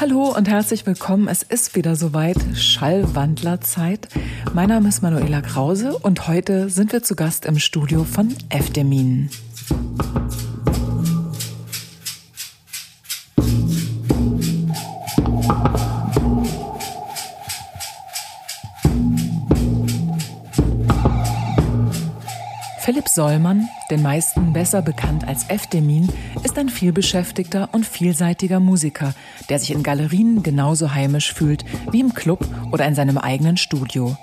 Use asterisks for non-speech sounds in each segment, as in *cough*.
Hallo und herzlich willkommen. Es ist wieder soweit Schallwandlerzeit. Mein Name ist Manuela Krause und heute sind wir zu Gast im Studio von Efdemin. Philipp Sollmann, den meisten besser bekannt als Efdemin, ist ein vielbeschäftigter und vielseitiger Musiker, der sich in Galerien genauso heimisch fühlt wie im Club oder in seinem eigenen Studio.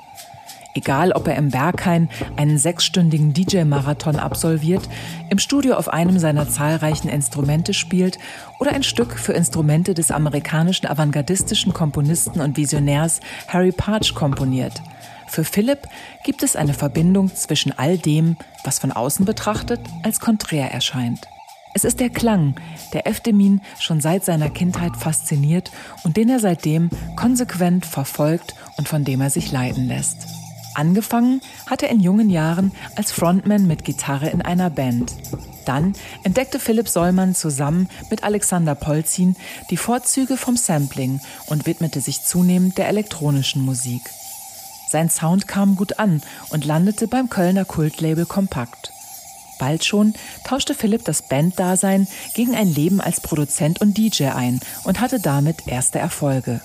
Egal, ob er im Berghain einen sechsstündigen DJ-Marathon absolviert, im Studio auf einem seiner zahlreichen Instrumente spielt oder ein Stück für Instrumente des amerikanischen avantgardistischen Komponisten und Visionärs Harry Parch komponiert – für Philipp gibt es eine Verbindung zwischen all dem, was von außen betrachtet als konträr erscheint. Es ist der Klang, der Efdemin schon seit seiner Kindheit fasziniert und den er seitdem konsequent verfolgt und von dem er sich leiten lässt. Angefangen hat er in jungen Jahren als Frontman mit Gitarre in einer Band. Dann entdeckte Philipp Sollmann zusammen mit Alexander Polzin die Vorzüge vom Sampling und widmete sich zunehmend der elektronischen Musik. Sein Sound kam gut an und landete beim Kölner Kultlabel Kompakt. Bald schon tauschte Philipp das Banddasein gegen ein Leben als Produzent und DJ ein und hatte damit erste Erfolge.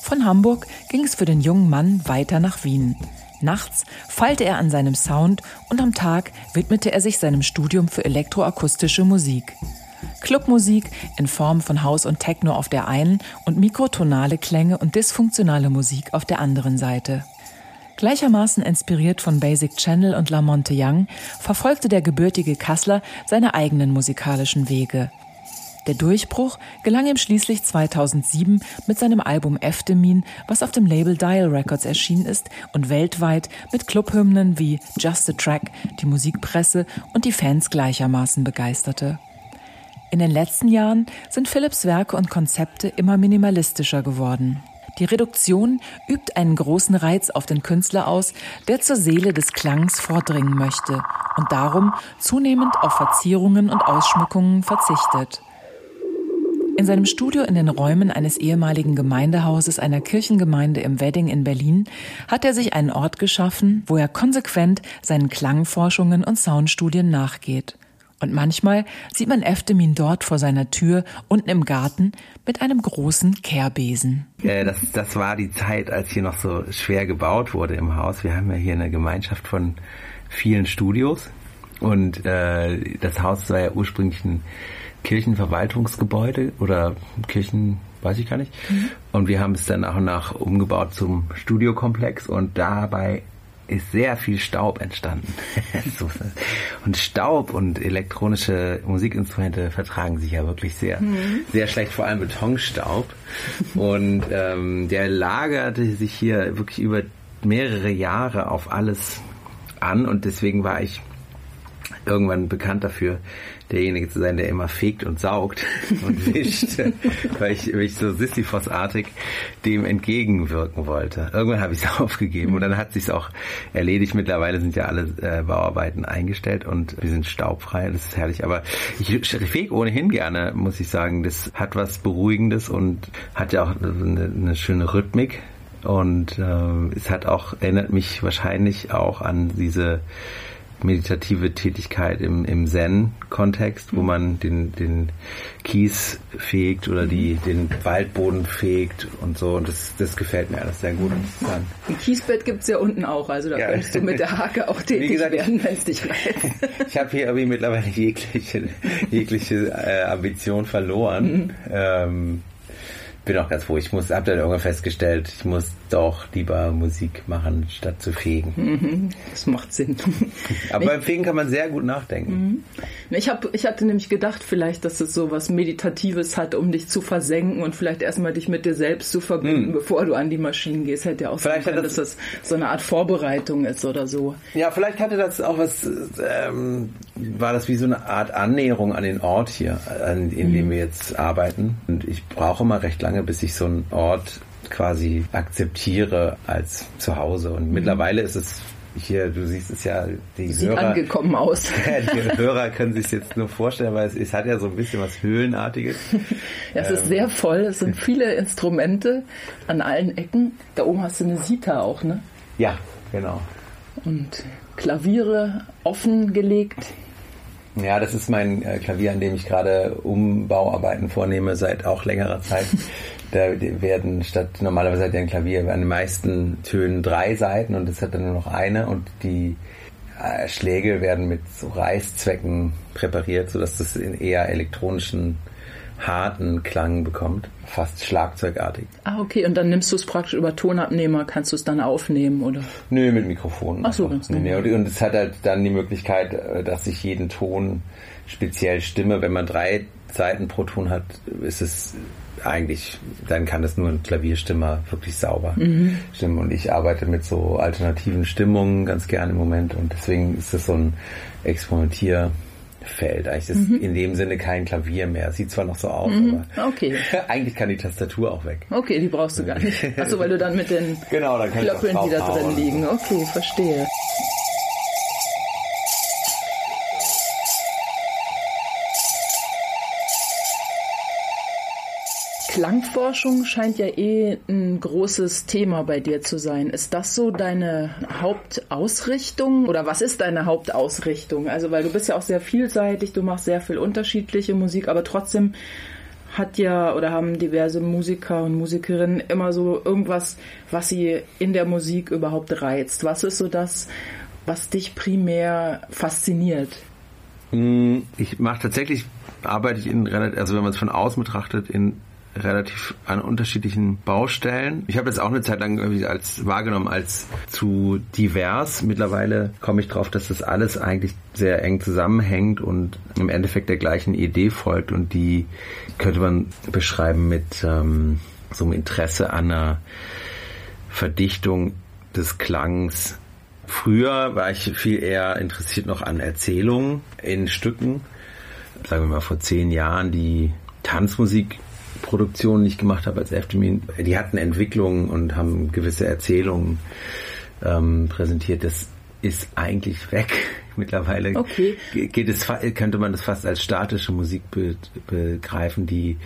Von Hamburg ging es für den jungen Mann weiter nach Wien. Nachts feilte er an seinem Sound und am Tag widmete er sich seinem Studium für elektroakustische Musik. Clubmusik in Form von House und Techno auf der einen und mikrotonale Klänge und dysfunktionale Musik auf der anderen Seite. Gleichermaßen inspiriert von Basic Channel und La Monte Young verfolgte der gebürtige Kassler seine eigenen musikalischen Wege. Der Durchbruch gelang ihm schließlich 2007 mit seinem Album Eftemin, was auf dem Label Dial Records erschienen ist und weltweit mit Clubhymnen wie Just a Track die Musikpresse und die Fans gleichermaßen begeisterte. In den letzten Jahren sind Philips Werke und Konzepte immer minimalistischer geworden. Die Reduktion übt einen großen Reiz auf den Künstler aus, der zur Seele des Klangs vordringen möchte und darum zunehmend auf Verzierungen und Ausschmückungen verzichtet. In seinem Studio in den Räumen eines ehemaligen Gemeindehauses einer Kirchengemeinde im Wedding in Berlin hat er sich einen Ort geschaffen, wo er konsequent seinen Klangforschungen und Soundstudien nachgeht. Und manchmal sieht man Eftemin dort vor seiner Tür unten im Garten mit einem großen Kehrbesen. Äh, das, das war die Zeit, als hier noch so schwer gebaut wurde im Haus. Wir haben ja hier eine Gemeinschaft von vielen Studios und äh, das Haus war ja ursprünglich ein Kirchenverwaltungsgebäude oder Kirchen, weiß ich gar nicht. Mhm. Und wir haben es dann nach und nach umgebaut zum Studiokomplex und dabei ist sehr viel Staub entstanden. *laughs* und Staub und elektronische Musikinstrumente vertragen sich ja wirklich sehr, mhm. sehr schlecht, vor allem Betonstaub. Und ähm, der lagerte sich hier wirklich über mehrere Jahre auf alles an und deswegen war ich irgendwann bekannt dafür, derjenige zu sein, der immer fegt und saugt *laughs* und wischt, weil ich, weil ich so Sisyphos-artig dem entgegenwirken wollte. Irgendwann habe ich es *laughs* aufgegeben und dann hat sich auch erledigt. Mittlerweile sind ja alle äh, Bauarbeiten eingestellt und wir sind staubfrei. Das ist herrlich. Aber ich fege ohnehin gerne, muss ich sagen. Das hat was Beruhigendes und hat ja auch eine, eine schöne Rhythmik. Und äh, es hat auch, erinnert mich wahrscheinlich auch an diese meditative Tätigkeit im, im Zen-Kontext, wo man den, den Kies fegt oder die, den Waldboden fegt und so. Und das, das gefällt mir alles sehr gut. Ein Kiesbett gibt's ja unten auch, also da ja. könntest du mit der Hake auch *laughs* tätig gesagt, werden, wenn es dich reizt. *laughs* ich habe hier irgendwie mittlerweile jegliche, jegliche äh, Ambition verloren. Mhm. Ähm, bin auch ganz froh. Ich muss, hab dann irgendwann festgestellt, ich muss doch lieber Musik machen, statt zu fegen. Mhm, das macht Sinn. *laughs* Aber beim Fegen kann man sehr gut nachdenken. Mhm. Ich, hab, ich hatte nämlich gedacht, vielleicht, dass es so was Meditatives hat, um dich zu versenken und vielleicht erstmal dich mit dir selbst zu verbinden, mhm. bevor du an die Maschinen gehst. Hätte ja auch vielleicht sein können, das dass das so eine Art Vorbereitung ist oder so. Ja, vielleicht hatte das auch was, ähm, war das wie so eine Art Annäherung an den Ort hier, an, in dem mhm. wir jetzt arbeiten. Und ich brauche immer recht lange, bis ich so einen Ort quasi akzeptiere als zu Hause. Und mhm. mittlerweile ist es hier, du siehst es ja, die Sieht Hörer, angekommen aus. *laughs* die Hörer können sich jetzt nur vorstellen, weil es, es hat ja so ein bisschen was Höhlenartiges. ja, *laughs* es ähm, ist sehr voll, es sind viele Instrumente an allen Ecken. Da oben hast du eine Sita auch, ne? Ja, genau. Und Klaviere offengelegt. Ja, das ist mein äh, Klavier, an dem ich gerade Umbauarbeiten vornehme seit auch längerer Zeit. *laughs* da werden statt normalerweise hat ja ein Klavier an den meisten Tönen drei Seiten und es hat dann nur noch eine und die äh, Schläge werden mit so Reißzwecken präpariert, sodass das in eher elektronischen harten Klang bekommt, fast schlagzeugartig. Ah, okay, und dann nimmst du es praktisch über Tonabnehmer, kannst du es dann aufnehmen, oder? Nö, mit Mikrofon. Ach so, ganz nee, und, und es hat halt dann die Möglichkeit, äh, dass ich jeden Ton speziell stimme. Wenn man drei Seiten pro Ton hat, ist es eigentlich, dann kann es nur ein Klavierstimmer wirklich sauber mhm. stimmen. Und ich arbeite mit so alternativen Stimmungen ganz gerne im Moment und deswegen ist das so ein Experimentier- Feld. Eigentlich ist mhm. in dem Sinne kein Klavier mehr. Sieht zwar noch so aus, mhm. aber okay. *laughs* eigentlich kann die Tastatur auch weg. Okay, die brauchst du gar nicht. Achso, weil du dann mit den *laughs* genau, dann Klöppeln, die da drin liegen. Okay, verstehe. Klangforschung scheint ja eh ein großes Thema bei dir zu sein. Ist das so deine Hauptausrichtung oder was ist deine Hauptausrichtung? Also, weil du bist ja auch sehr vielseitig, du machst sehr viel unterschiedliche Musik, aber trotzdem hat ja oder haben diverse Musiker und Musikerinnen immer so irgendwas, was sie in der Musik überhaupt reizt. Was ist so das, was dich primär fasziniert? Hm, ich mache tatsächlich, arbeite ich in, also wenn man es von außen betrachtet, in relativ an unterschiedlichen Baustellen. Ich habe das auch eine Zeit lang irgendwie als wahrgenommen als zu divers. Mittlerweile komme ich drauf, dass das alles eigentlich sehr eng zusammenhängt und im Endeffekt der gleichen Idee folgt und die könnte man beschreiben mit ähm, so einem Interesse an einer Verdichtung des Klangs. Früher war ich viel eher interessiert noch an Erzählungen in Stücken. Sagen wir mal vor zehn Jahren die Tanzmusik Produktionen, die ich gemacht habe als Eftemin, die hatten Entwicklungen und haben gewisse Erzählungen ähm, präsentiert. Das ist eigentlich weg. *laughs* Mittlerweile okay. geht es, könnte man das fast als statische Musik begreifen, die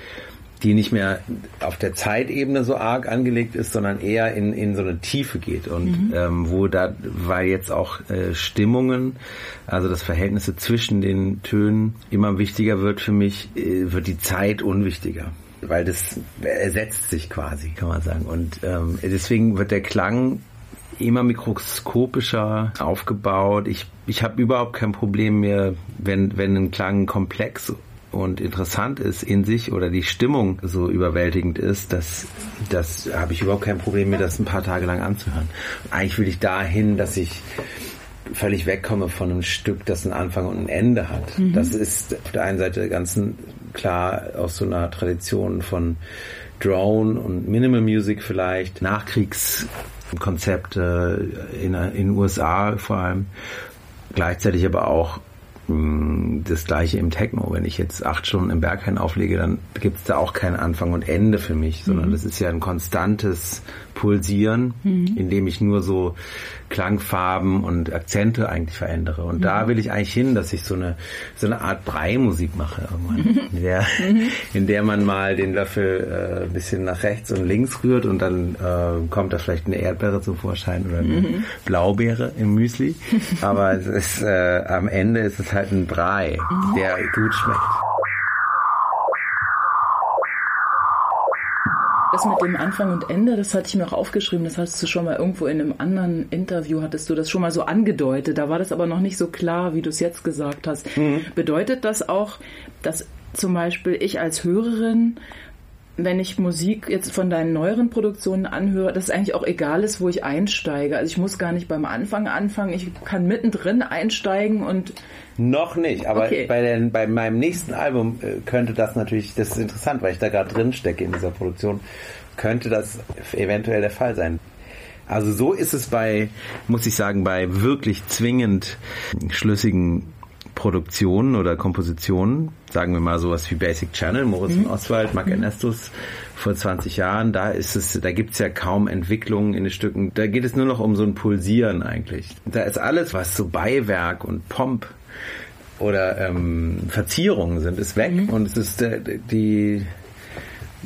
die nicht mehr auf der Zeitebene so arg angelegt ist, sondern eher in, in so eine Tiefe geht und mhm. ähm, wo da, weil jetzt auch äh, Stimmungen, also das Verhältnis zwischen den Tönen immer wichtiger wird für mich, äh, wird die Zeit unwichtiger weil das ersetzt sich quasi, kann man sagen. Und ähm, deswegen wird der Klang immer mikroskopischer aufgebaut. Ich, ich habe überhaupt kein Problem mehr, wenn, wenn ein Klang komplex und interessant ist in sich oder die Stimmung so überwältigend ist, das, das habe ich überhaupt kein Problem, mir das ein paar Tage lang anzuhören. Eigentlich will ich dahin, dass ich völlig wegkomme von einem Stück, das einen Anfang und ein Ende hat. Mhm. Das ist auf der einen Seite ganz klar aus so einer Tradition von Drone und Minimal Music vielleicht, Nachkriegskonzepte in den USA vor allem, gleichzeitig aber auch hm, das gleiche im Techno. Wenn ich jetzt acht Stunden im Berghain auflege, dann gibt es da auch kein Anfang und Ende für mich, sondern mhm. das ist ja ein konstantes Pulsieren, mhm. in dem ich nur so Klangfarben und Akzente eigentlich verändere. Und mhm. da will ich eigentlich hin, dass ich so eine so eine Art Brei-Musik mache irgendwann, in der, mhm. in der man mal den Löffel äh, ein bisschen nach rechts und links rührt und dann äh, kommt da vielleicht eine Erdbeere zum Vorschein oder eine mhm. Blaubeere im Müsli. *laughs* Aber es ist äh, am Ende ist es halt ein Brei, mhm. der gut schmeckt. Das mit dem Anfang und Ende, das hatte ich mir auch aufgeschrieben, das hast du schon mal irgendwo in einem anderen Interview, hattest du das schon mal so angedeutet. Da war das aber noch nicht so klar, wie du es jetzt gesagt hast. Mhm. Bedeutet das auch, dass zum Beispiel ich als Hörerin wenn ich Musik jetzt von deinen neueren Produktionen anhöre, dass es eigentlich auch egal ist, wo ich einsteige. Also ich muss gar nicht beim Anfang anfangen, ich kann mittendrin einsteigen und noch nicht, aber okay. bei, den, bei meinem nächsten Album äh, könnte das natürlich, das ist interessant, weil ich da gerade drin stecke in dieser Produktion, könnte das eventuell der Fall sein. Also so ist es bei, muss ich sagen, bei wirklich zwingend schlüssigen Produktionen oder Kompositionen, sagen wir mal sowas wie Basic Channel, Moritz mhm. Oswald, Mark mhm. Ernestus vor 20 Jahren. Da ist es, da gibt's ja kaum Entwicklungen in den Stücken. Da geht es nur noch um so ein Pulsieren eigentlich. Da ist alles, was so Beiwerk und Pomp oder ähm, Verzierungen sind, ist weg mhm. und es ist äh, die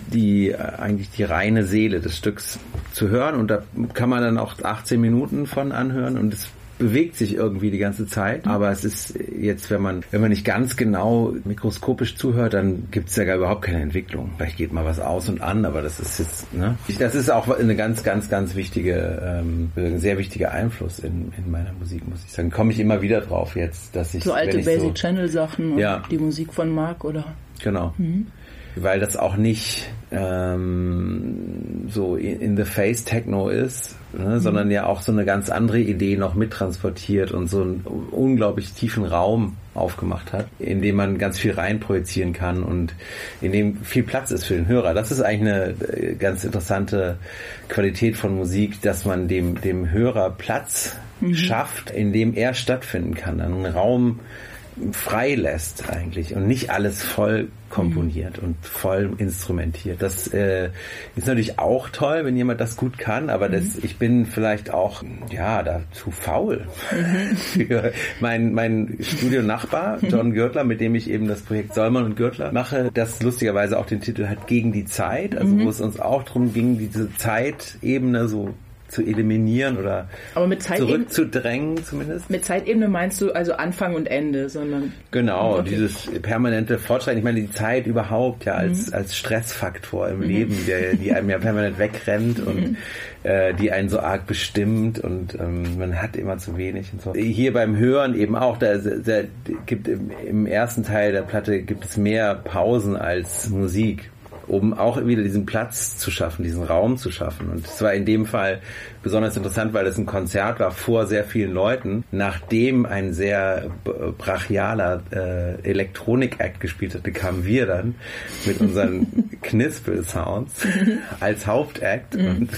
die eigentlich die reine Seele des Stücks zu hören und da kann man dann auch 18 Minuten von anhören und es bewegt sich irgendwie die ganze Zeit. Aber es ist jetzt, wenn man, wenn man nicht ganz genau mikroskopisch zuhört, dann gibt es ja gar überhaupt keine Entwicklung. Vielleicht geht mal was aus und an, aber das ist jetzt, ne? Das ist auch eine ganz, ganz, ganz wichtige, ähm, ein sehr wichtiger Einfluss in, in meiner Musik, muss ich sagen. Komme ich immer wieder drauf jetzt, dass ich. So alte Basic so, Channel Sachen ja. die Musik von Mark oder. Genau. Mhm weil das auch nicht ähm, so in the face Techno ist, ne, mhm. sondern ja auch so eine ganz andere Idee noch mittransportiert und so einen unglaublich tiefen Raum aufgemacht hat, in dem man ganz viel reinprojizieren kann und in dem viel Platz ist für den Hörer. Das ist eigentlich eine äh, ganz interessante Qualität von Musik, dass man dem, dem Hörer Platz mhm. schafft, in dem er stattfinden kann. Einen Raum, frei lässt eigentlich und nicht alles voll komponiert mhm. und voll instrumentiert. Das äh, ist natürlich auch toll, wenn jemand das gut kann, aber das, mhm. ich bin vielleicht auch ja da zu faul mhm. für *laughs* mein mein Studionachbar mhm. John Gürtler, mit dem ich eben das Projekt Solmann und Gürtler mache, das lustigerweise auch den Titel hat gegen die Zeit, also mhm. wo es uns auch darum ging, diese Zeitebene so zu eliminieren oder Aber mit zurückzudrängen zumindest. Mit Zeitebene meinst du also Anfang und Ende, sondern genau okay. dieses permanente Fortschreiten. Ich meine die Zeit überhaupt ja als mhm. als Stressfaktor im mhm. Leben, der die *laughs* einem ja permanent wegrennt und mhm. äh, die einen so arg bestimmt und ähm, man hat immer zu wenig und so. Hier beim Hören eben auch, da, da gibt im, im ersten Teil der Platte gibt es mehr Pausen als Musik um auch wieder diesen Platz zu schaffen, diesen Raum zu schaffen. Und es war in dem Fall besonders interessant, weil es ein Konzert war vor sehr vielen Leuten, nachdem ein sehr brachialer äh, Elektronik-Act gespielt hatte, kamen wir dann mit unseren *laughs* Knispel-Sounds als Hauptakt mhm. und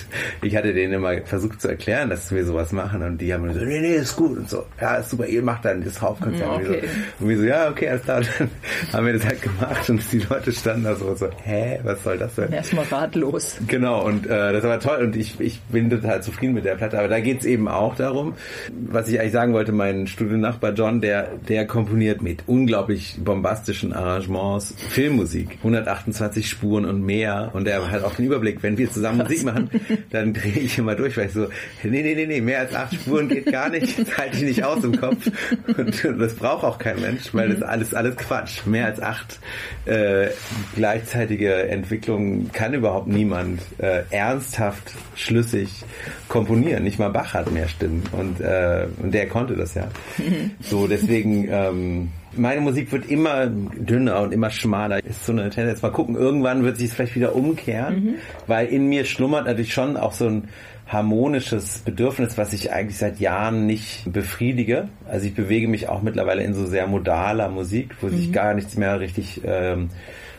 ich hatte denen immer versucht zu erklären, dass wir sowas machen und die haben so, nee, nee, ist gut und so, ja, ist super, ihr macht dann das Hauptkonzert. Okay. Und, so, und wir so, ja, okay, alles klar. *laughs* Dann haben wir das halt gemacht und die Leute standen da so und so, hä, was soll das denn? Erstmal ratlos. Genau, und äh, das war toll und ich, ich bin total zufrieden mit der Platte. Aber da geht's eben auch darum, was ich eigentlich sagen wollte, mein Studiennachbar John, der, der komponiert mit unglaublich bombastischen Arrangements Filmmusik. 128 Spuren und mehr. Und er hat auch den Überblick, wenn wir zusammen Musik machen, dann *laughs* drehe ich immer durch, weil ich so, nee, nee, nee, nee, mehr als acht Spuren geht gar nicht, das *laughs* halte ich nicht aus im Kopf. Und das braucht auch kein Mensch, weil das alles, alles Quatsch. Mehr als acht äh, gleichzeitige Entwicklung kann überhaupt niemand äh, ernsthaft schlüssig komponieren. Nicht mal Bach hat mehr Stimmen und, äh, und der konnte das ja. *laughs* So, deswegen, ähm, meine Musik wird immer dünner und immer schmaler. Ist so eine Tendenz. Mal gucken, irgendwann wird sich es vielleicht wieder umkehren, mhm. weil in mir schlummert natürlich schon auch so ein harmonisches Bedürfnis, was ich eigentlich seit Jahren nicht befriedige. Also ich bewege mich auch mittlerweile in so sehr modaler Musik, wo mhm. sich gar nichts mehr richtig ähm,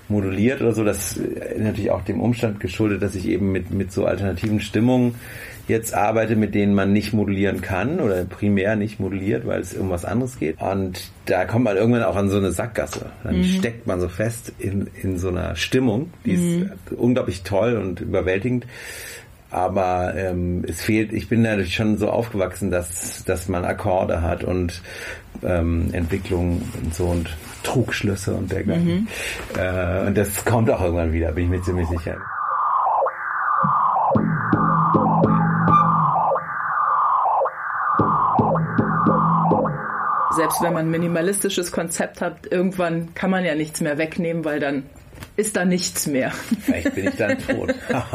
moduliert oder so. Das ist natürlich auch dem Umstand geschuldet, dass ich eben mit, mit so alternativen Stimmungen jetzt arbeite, mit denen man nicht modulieren kann oder primär nicht moduliert, weil es um was anderes geht. Und da kommt man irgendwann auch an so eine Sackgasse. Dann mhm. steckt man so fest in, in so einer Stimmung, die mhm. ist unglaublich toll und überwältigend. Aber ähm, es fehlt, ich bin natürlich schon so aufgewachsen, dass, dass man Akkorde hat und ähm, Entwicklung und so und Trugschlüsse und dergleichen. Mhm. Äh, und das kommt auch irgendwann wieder, bin ich mir ziemlich sicher. Selbst wenn man ein minimalistisches Konzept hat, irgendwann kann man ja nichts mehr wegnehmen, weil dann ist da nichts mehr. Vielleicht bin ich dann tot. *laughs*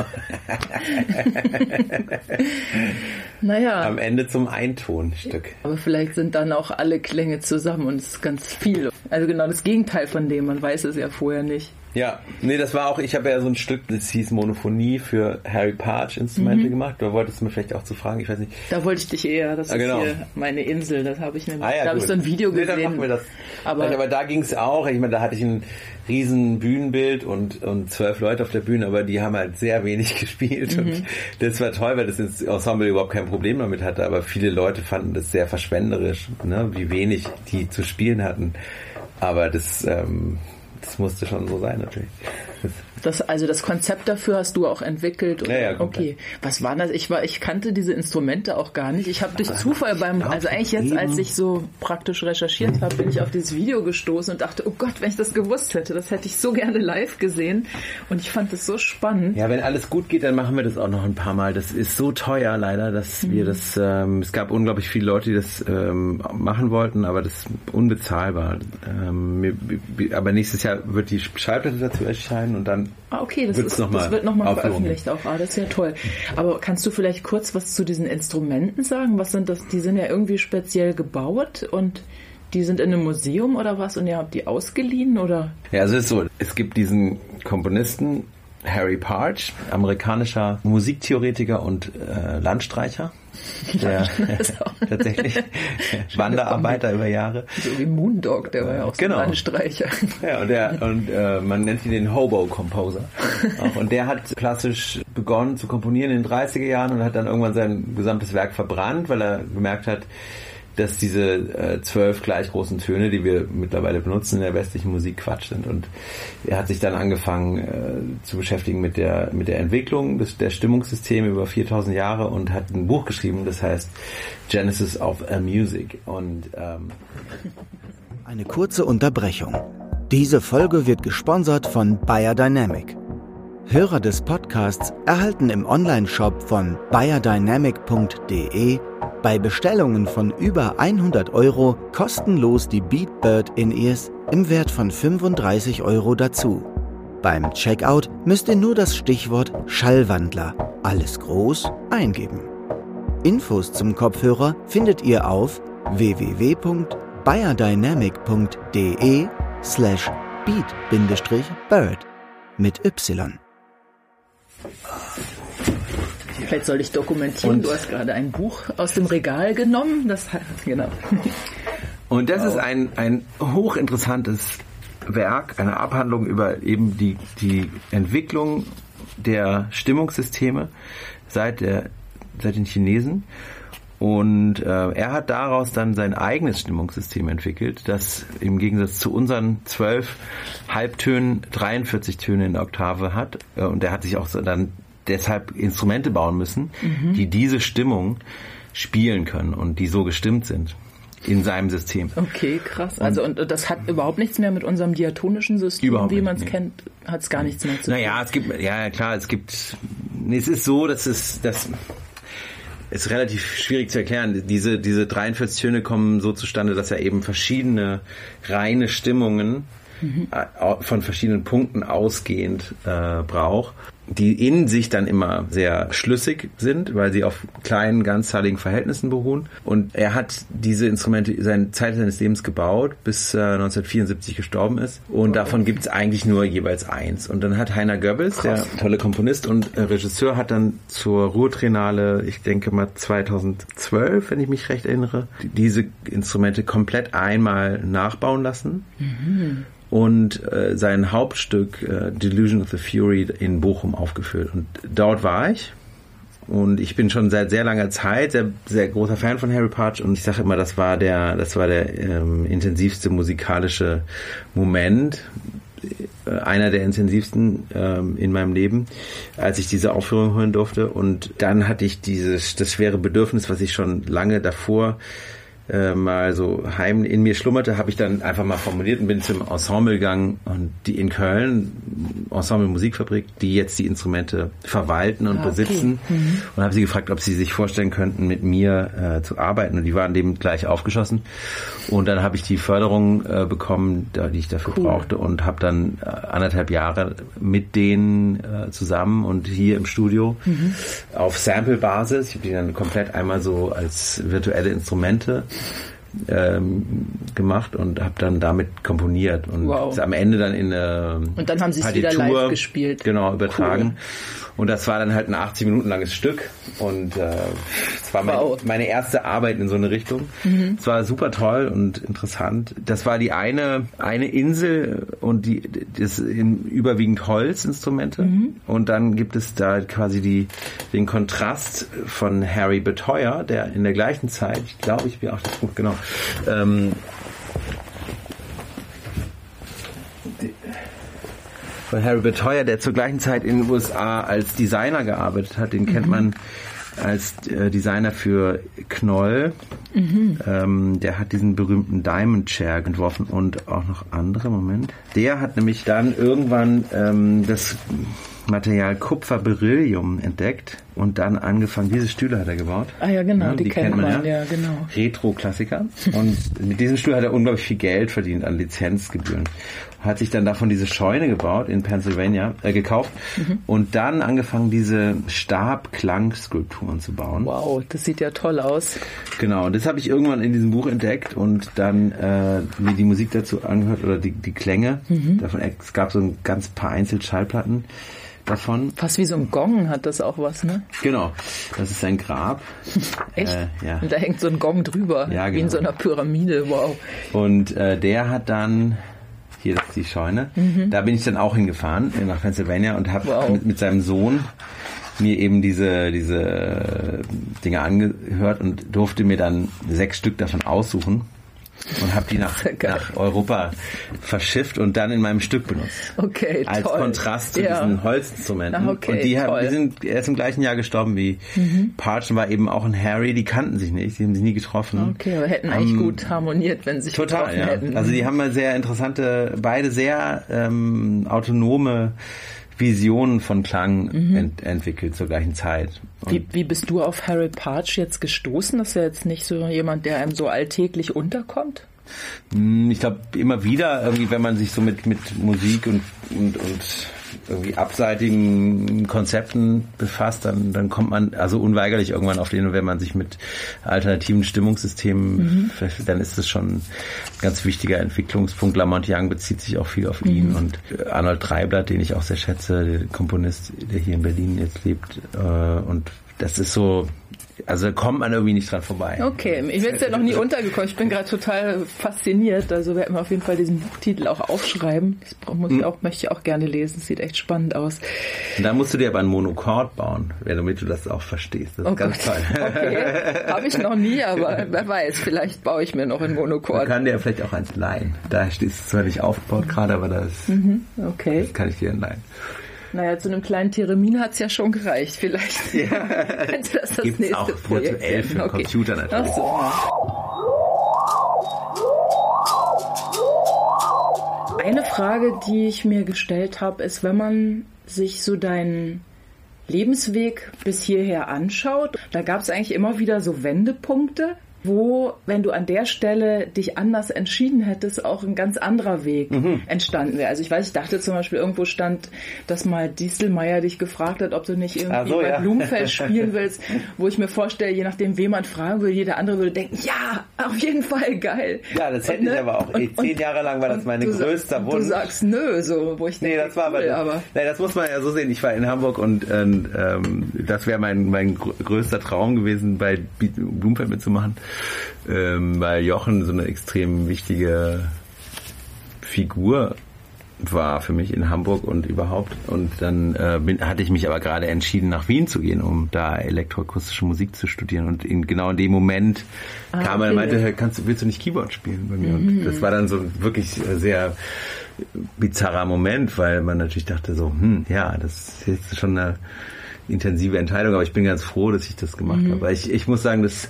naja. Am Ende zum Eintonstück. Aber vielleicht sind dann auch alle Klänge zusammen und es ist ganz viel. Also genau das Gegenteil von dem, man weiß es ja vorher nicht. Ja, nee, das war auch, ich habe ja so ein Stück, das hieß Monophonie für Harry Parch Instrumente mhm. gemacht. Da wolltest du mir vielleicht auch zu fragen, ich weiß nicht. Da wollte ich dich eher, das ah, genau. ist hier meine Insel, das habe ich mir, ah, ja, da habe ich so ein Video gesehen. Nee, dann machen wir das. Aber, aber da ging es auch, ich meine, da hatte ich ein riesen Bühnenbild und, und zwölf Leute auf der Bühne, aber die haben halt sehr wenig *laughs* gespielt. Mhm. Und das war toll, weil das Ensemble überhaupt kein Problem damit hatte, aber viele Leute fanden das sehr verschwenderisch, ne, wie wenig die zu spielen hatten. Aber das, ähm, das musste schon so sein natürlich. Das, also das Konzept dafür hast du auch entwickelt. Oder? Ja, ja, okay. Was war das? Ich war, ich kannte diese Instrumente auch gar nicht. Ich habe durch Zufall beim, also eigentlich jetzt, als ich so praktisch recherchiert habe, bin ich auf dieses Video gestoßen und dachte, oh Gott, wenn ich das gewusst hätte, das hätte ich so gerne live gesehen. Und ich fand das so spannend. Ja, wenn alles gut geht, dann machen wir das auch noch ein paar Mal. Das ist so teuer leider, dass mhm. wir das, ähm, es gab unglaublich viele Leute, die das ähm, machen wollten, aber das ist unbezahlbar. Ähm, aber nächstes Jahr wird die Schallplatte dazu erscheinen und dann Ah, okay, das, ist, noch das wird nochmal veröffentlicht auch. Ah, das ist ja toll. Aber kannst du vielleicht kurz was zu diesen Instrumenten sagen? Was sind das? Die sind ja irgendwie speziell gebaut und die sind in einem Museum oder was und ihr habt die ausgeliehen oder? Ja, es ist so, es gibt diesen Komponisten Harry Parch, amerikanischer Musiktheoretiker und äh, Landstreicher. *laughs* Der tatsächlich *laughs* Wanderarbeiter über Jahre. So wie Moondog, der war ja auch genau. so ein Landstreicher. Ja, und, der, und äh, man nennt ihn den Hobo-Composer. *laughs* und der hat klassisch begonnen zu komponieren in den 30er Jahren und hat dann irgendwann sein gesamtes Werk verbrannt, weil er gemerkt hat, dass diese äh, zwölf gleich großen Töne, die wir mittlerweile benutzen in der westlichen Musik, Quatsch sind. Und er hat sich dann angefangen äh, zu beschäftigen mit der mit der Entwicklung des, der Stimmungssysteme über 4000 Jahre und hat ein Buch geschrieben, das heißt Genesis of a Music. Und ähm eine kurze Unterbrechung. Diese Folge wird gesponsert von Biodynamic. Hörer des Podcasts erhalten im Onlineshop von biodynamic.de bei Bestellungen von über 100 Euro kostenlos die Beatbird In-Ears im Wert von 35 Euro dazu. Beim Checkout müsst ihr nur das Stichwort Schallwandler, alles groß, eingeben. Infos zum Kopfhörer findet ihr auf www.biodynamic.de slash beat-bird mit Y. Vielleicht soll ich dokumentieren. Und du hast gerade ein Buch aus dem Regal genommen. Das genau. Und das wow. ist ein, ein hochinteressantes Werk, eine Abhandlung über eben die, die Entwicklung der Stimmungssysteme seit, der, seit den Chinesen. Und äh, er hat daraus dann sein eigenes Stimmungssystem entwickelt, das im Gegensatz zu unseren zwölf Halbtönen 43 Töne in der Oktave hat. Äh, und er hat sich auch so dann deshalb Instrumente bauen müssen, mhm. die diese Stimmung spielen können und die so gestimmt sind in seinem System. Okay, krass. Also und das hat überhaupt nichts mehr mit unserem diatonischen System, überhaupt wie man es nee. kennt, hat es gar nichts mehr zu tun. Naja, es gibt, ja klar, es gibt, es ist so, dass es, dass ist relativ schwierig zu erklären. Diese, diese 43 Töne kommen so zustande, dass er eben verschiedene reine Stimmungen mhm. von verschiedenen Punkten ausgehend äh, braucht die in sich dann immer sehr schlüssig sind, weil sie auf kleinen, ganzzahligen Verhältnissen beruhen. Und er hat diese Instrumente seine Zeit seines Lebens gebaut, bis er 1974 gestorben ist. Und davon gibt es eigentlich nur jeweils eins. Und dann hat Heiner Goebbels, Krass. der tolle Komponist und äh, Regisseur, hat dann zur Ruhrtrinale, ich denke mal 2012, wenn ich mich recht erinnere, diese Instrumente komplett einmal nachbauen lassen. Mhm und äh, sein Hauptstück äh, Delusion of the Fury in Bochum aufgeführt. Und dort war ich. Und ich bin schon seit sehr langer Zeit sehr, sehr großer Fan von Harry Patch und ich sage immer, das war der, das war der ähm, intensivste musikalische Moment, äh, einer der intensivsten ähm, in meinem Leben, als ich diese Aufführung hören durfte. Und dann hatte ich dieses, das schwere Bedürfnis, was ich schon lange davor äh, mal so heim in mir schlummerte, habe ich dann einfach mal formuliert und bin zum Ensemble gegangen und die in Köln, Ensemble Musikfabrik, die jetzt die Instrumente verwalten und ah, okay. besitzen mhm. und habe sie gefragt, ob sie sich vorstellen könnten, mit mir äh, zu arbeiten und die waren dem gleich aufgeschossen und dann habe ich die Förderung äh, bekommen, die ich dafür cool. brauchte und habe dann äh, anderthalb Jahre mit denen äh, zusammen und hier im Studio mhm. auf Sample-Basis, ich habe die dann komplett einmal so als virtuelle Instrumente ähm, gemacht und habe dann damit komponiert und wow. am Ende dann in äh, und dann haben sie es wieder live gespielt genau übertragen cool. Und das war dann halt ein 80 Minuten langes Stück. Und äh, es war mein, wow. meine erste Arbeit in so eine Richtung. Mhm. Es war super toll und interessant. Das war die eine, eine Insel und die das in überwiegend Holzinstrumente. Mhm. Und dann gibt es da quasi die, den Kontrast von Harry Beteuer, der in der gleichen Zeit, ich glaube, ich bin auch das Buch, genau, ähm, von Harry Betoyer, der zur gleichen Zeit in den USA als Designer gearbeitet hat. Den kennt man als äh, Designer für Knoll. Ähm, der hat diesen berühmten Diamond Chair entworfen und auch noch andere. Moment. Der hat nämlich dann irgendwann ähm, das Material Kupfer-Beryllium entdeckt und dann angefangen, diese Stühle hat er gebaut. Ah ja, genau, Ja, die, kennt man, ja, genau. Retro-Klassiker. Und mit diesem Stuhl hat er unglaublich viel Geld verdient an Lizenzgebühren. Hat sich dann davon diese Scheune gebaut in Pennsylvania, äh, gekauft Mhm. und dann angefangen, diese Stab-Klang-Skulpturen zu bauen. Wow, das sieht ja toll aus. Genau, und das habe ich irgendwann in diesem Buch entdeckt und dann äh, mir die Musik dazu angehört oder die, die Klänge Mhm. davon. Es gab so ein ganz paar Einzelschallplatten davon. Fast wie so ein Gong hat das auch was, ne? Genau, das ist ein Grab. *laughs* Echt? Äh, ja. Und da hängt so ein Gong drüber, Ja, wie in genau. so einer Pyramide, wow. Und äh, der hat dann, hier das ist die Scheune, da bin ich dann auch hingefahren nach Pennsylvania und habe Wow. mit, mit seinem Sohn mir eben diese diese Dinge angehört und durfte mir dann sechs Stück davon aussuchen und habe die nach, *laughs* nach Europa verschifft und dann in meinem Stück benutzt. Okay, Als toll. Kontrast zu ja. diesen Holzinstrumenten. Ah, okay, und die haben. Mhm. die sind, er ist im gleichen Jahr gestorben wie Parch und war eben auch ein Harry, die kannten sich nicht, die haben sich nie getroffen. Okay, aber hätten eigentlich Haben- gut harmoniert, wenn sie sich Total, getroffen ja. hätten. Also die haben mal sehr interessante, beide sehr ähm, autonome Visionen von Klang ent entwickelt zur gleichen Zeit. Wie, wie bist du auf Harry Parch jetzt gestoßen? Das ist ja jetzt nicht so jemand, der einem so alltäglich unterkommt. mh, ich glaube immer wieder irgendwie, wenn man sich so mit mit Musik und und, und irgendwie abseitigen Konzepten befasst, dann dann kommt man also unweigerlich irgendwann auf den, wenn man sich mit alternativen Stimmungssystemen befasst, dann ist das schon ein ganz wichtiger Entwicklungspunkt. Lamont Young bezieht sich auch viel auf ihn und äh, Arnold Dreiblatt, den ich auch sehr schätze, der Komponist, der hier in Berlin jetzt lebt äh, und das ist so, also da kommt man irgendwie nicht dran vorbei. Okay, ich bin ja noch nie untergekommen. Ich bin gerade total fasziniert. Also werden wir auf jeden Fall diesen Buchtitel auch aufschreiben. Das muss ich auch, möchte ich auch gerne lesen. Das sieht echt spannend aus. Dann musst du dir aber einen Monochord bauen, damit du das auch verstehst. Das ist Oh ganz Gott. toll. Okay, habe ich noch nie, aber *laughs* wer weiß, vielleicht baue ich mir noch einen Man Monochord. kann dir vielleicht auch eins leihen. Da steht es zwar nicht aufgebaut gerade, aber das, Okay. das kann ich dir leihen. Naja, zu einem kleinen Theremin hat's ja schon gereicht. Vielleicht könnte *laughs* das das Gibt's nächste auch Projekt virtuell für den Computer natürlich. So. Eine Frage, die ich mir gestellt habe, ist, wenn man sich so deinen Lebensweg bis hierher anschaut, da gab es eigentlich immer wieder so Wendepunkte, wo, wenn du an der Stelle dich anders entschieden hättest, auch ein ganz anderer Weg Mhm. entstanden wäre. Also ich weiß, ich dachte zum Beispiel, irgendwo stand, dass mal Dieselmeier dich gefragt hat, ob du nicht irgendwie so, bei ja. Blumenfeld *laughs* spielen willst, wo ich mir vorstelle, je nachdem, wen man fragen würde, jeder andere würde denken, ja, auf jeden Fall geil. Ja, das hätte Und, ne? ich aber auch. Und- Eh, Zehn und- Jahre lang war das und mein größter und Wunsch. Du sagst nö, so, wo ich Nee, denke, das war cool, aber, aber nee, das muss man ja so sehen. Ich war in Hamburg und ähm, das wäre mein mein gr- größter Traum gewesen, bei Blumfeld mitzumachen, ähm, weil Jochen so eine extrem wichtige Figur war für mich in Hamburg und überhaupt. Und dann äh, bin, hatte ich mich aber gerade entschieden, nach Wien zu gehen, um da elektroakustische Musik zu studieren. Und in, genau in dem Moment kam er und meinte, "Hey, kannst du, willst du nicht Keyboard spielen bei mir? Und das war dann so wirklich sehr bizarrer Moment, weil man natürlich dachte so, hm, ja, das ist jetzt schon eine intensive Entscheidung, aber ich bin ganz froh, dass ich das gemacht habe. Weil ich, ich muss sagen, dass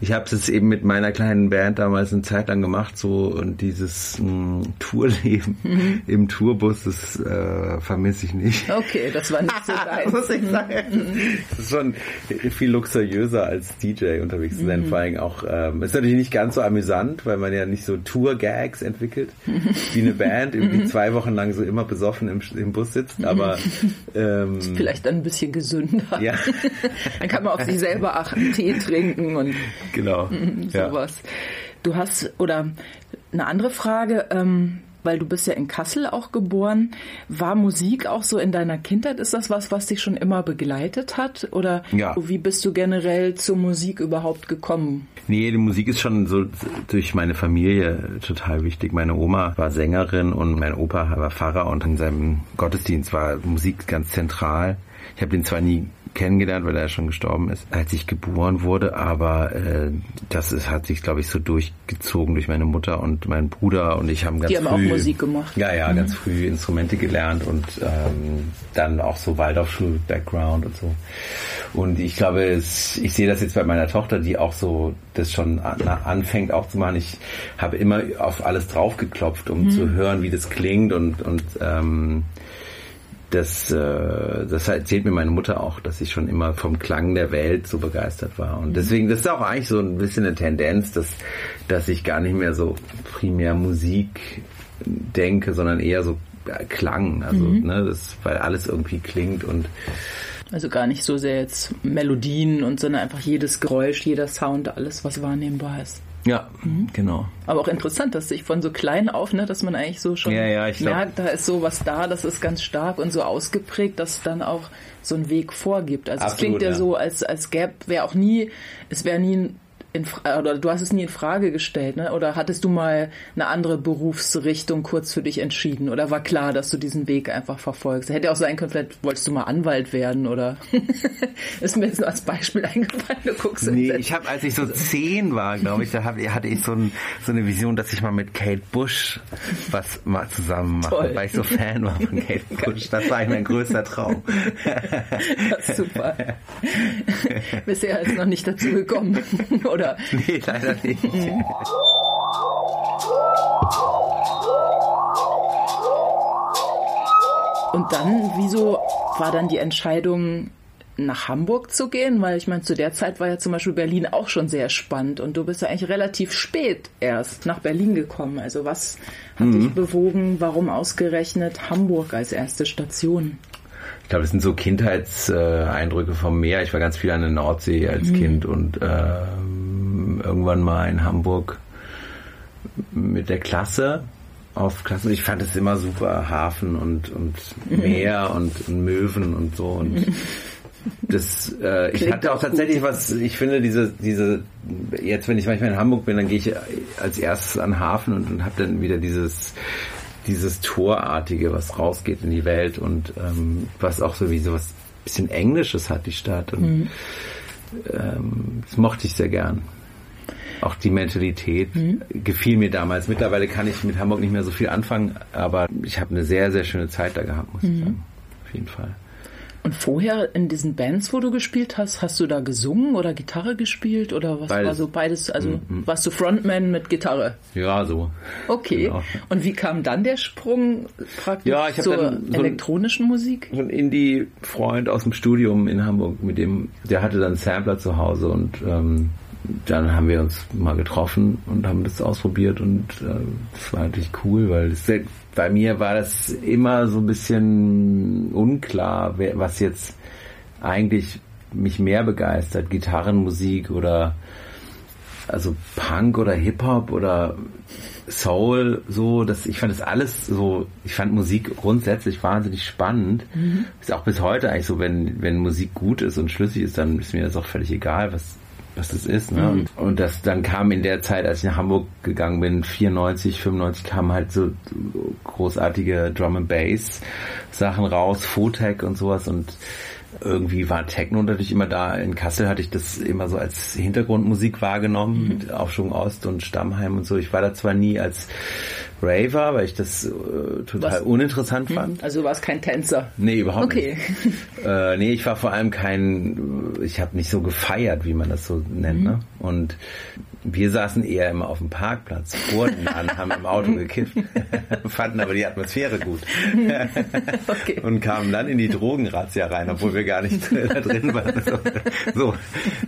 ich habe es eben mit meiner kleinen Band damals eine Zeit lang gemacht, so und dieses mh, Tourleben *laughs* im Tourbus, das äh, vermisse ich nicht. okay, das war nicht so *laughs* dein. muss ich sagen. Das ist schon viel luxuriöser als DJ unterwegs zu sein. Vor allem auch, ähm, ist natürlich nicht ganz so amüsant, weil man ja nicht so Tour-Gags entwickelt, wie eine Band, *laughs* die zwei Wochen lang so immer besoffen im, im Bus sitzt, aber ähm, Vielleicht dann ein bisschen gesünder. Ja. *laughs* Dann kann man auf sich selber achten, Tee trinken und genau. *laughs* Ja. sowas. Du hast, oder eine andere Frage, ähm, weil du bist ja in Kassel auch geboren. War Musik auch so in deiner Kindheit? Ist das was, was dich schon immer begleitet hat? Oder Ja. wie bist du generell zur Musik überhaupt gekommen? Nee, die Musik ist schon so durch meine Familie total wichtig. Meine Oma war Sängerin und mein Opa war Pfarrer und in seinem Gottesdienst war Musik ganz zentral. Ich habe den zwar nie kennengelernt, weil er schon gestorben ist, als ich geboren wurde. Aber äh, das ist, hat sich, glaube ich, so durchgezogen durch meine Mutter und meinen Bruder und ich haben ganz Die haben früh, auch Musik gemacht. Ja, ja, mhm. ganz früh Instrumente gelernt und ähm, dann auch so Waldorfschul-Background und so. Und ich glaube, es, ich sehe das jetzt bei meiner Tochter, die auch so das schon an, anfängt auch zu machen. Ich habe immer auf alles draufgeklopft, um mhm. zu hören, wie das klingt und und ähm, das, äh, das erzählt mir meine Mutter auch, dass ich schon immer vom Klang der Welt so begeistert war. Und deswegen, das ist auch eigentlich so ein bisschen eine Tendenz, dass, dass ich gar nicht mehr so primär Musik denke, sondern eher so Klang. Also, mhm. ne, das, weil alles irgendwie klingt und also gar nicht so sehr jetzt Melodien und sondern einfach jedes Geräusch, jeder Sound, alles, was wahrnehmbar ist. Ja, mhm. genau. Aber auch interessant, dass sich von so klein auf, ne, dass man eigentlich so schon ja, ja, merkt, glaub, da ist so was da, das ist ganz stark und so ausgeprägt, dass dann auch so ein Weg vorgibt. Also es klingt ja, ja, so, als, als gäbe, wäre auch nie, es wäre nie in, oder du hast es nie in Frage gestellt, ne? Oder hattest du mal eine andere Berufsrichtung kurz für dich entschieden? Oder war klar, dass du diesen Weg einfach verfolgst? Hätte auch sein können, vielleicht wolltest du mal Anwalt werden oder *laughs* ist mir jetzt nur als Beispiel eingefallen. Du guckst nee, ich habe, als ich so zehn war, glaube ich, da hab, hatte ich so, ein, so, eine Vision, dass ich mal mit Kate Bush was mal zusammen mache, Toll. weil ich so Fan war von Kate *laughs* Bush. Das war mein größter Traum. *laughs* das ist super. Bisher ist noch nicht dazu gekommen, oder? *laughs* Nee, leider nicht. Und dann, wieso war dann die Entscheidung, nach Hamburg zu gehen? Weil ich meine, zu der Zeit war ja zum Beispiel Berlin auch schon sehr spannend und du bist ja eigentlich relativ spät erst nach Berlin gekommen. Also was hat mhm. dich bewogen? Warum ausgerechnet Hamburg als erste Station? Ich glaube, das sind so Kindheitseindrücke vom Meer. Ich war ganz viel an der Nordsee als mhm. Kind und ähm, irgendwann mal in Hamburg mit der Klasse auf Klasse. Ich fand es immer super Hafen und und mhm. Meer und, und Möwen und so und *laughs* das äh, ich hatte auch tatsächlich was ich finde diese diese jetzt wenn ich manchmal in Hamburg bin dann gehe ich als erstes an Hafen und, und habe dann wieder dieses dieses Torartige, was rausgeht in die Welt und ähm, was auch so wie so was bisschen Englisches hat, die Stadt. Und mhm. ähm, das mochte ich sehr gern. Auch die Mentalität mhm. gefiel mir damals. Mittlerweile kann ich mit Hamburg nicht mehr so viel anfangen, aber ich habe eine sehr, sehr schöne Zeit da gehabt, muss mhm. ich sagen. Auf jeden Fall. Und vorher in diesen Bands, wo du gespielt hast, hast du da gesungen oder Gitarre gespielt oder was beides. war so beides? Also -hmm. warst du Frontman mit Gitarre? Ja, so. Okay. Genau. Und wie kam dann der Sprung praktisch ja, zur so elektronischen Musik? So ein Indie-Freund aus dem Studium in Hamburg, mit dem, der hatte dann Sampler zu Hause und ähm, dann haben wir uns mal getroffen und haben das ausprobiert und äh, das war natürlich cool, weil es bei mir war das immer so ein bisschen unklar, was jetzt eigentlich mich mehr begeistert, Gitarrenmusik oder also Punk oder Hip Hop oder Soul, so, das, ich fand das alles so, ich fand Musik grundsätzlich wahnsinnig spannend. Mhm. Ist auch bis heute eigentlich so, wenn, wenn Musik gut ist und schlüssig ist, dann ist mir das auch völlig egal, was, was das ist. Ne? Mhm. Und, das dann kam in der Zeit, als ich nach Hamburg gegangen bin, 94, 95 kamen halt so großartige Drum and Bass Sachen raus, Fotech und sowas und irgendwie war Techno natürlich immer da. In Kassel hatte ich das immer so als Hintergrundmusik wahrgenommen, mhm. mit Aufschwung Ost und Stammheim und so. Ich war da zwar nie als Raver, weil ich das äh, total Was? uninteressant hm? fand. Also du warst kein Tänzer? Nee, überhaupt okay. nicht. *laughs* äh, nee, ich war vor allem kein, ich habe nicht so gefeiert, wie man das so nennt. Mhm. Ne? Und wir saßen eher immer auf dem Parkplatz, Spurten an, haben im Auto gekifft, *laughs* fanden aber die Atmosphäre gut *laughs* okay. und kamen dann in die Drogenrazzia rein, obwohl wir gar nicht *laughs* da drin waren. So,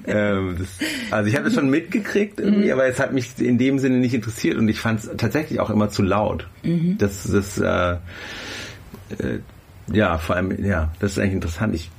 ähm, das, also ich habe das schon mitgekriegt irgendwie, mhm. aber es hat mich in dem Sinne nicht interessiert und ich fand es tatsächlich auch immer zu laut. Mhm. Das, das, äh, äh, ja, vor allem, ja, das ist eigentlich interessant. Ich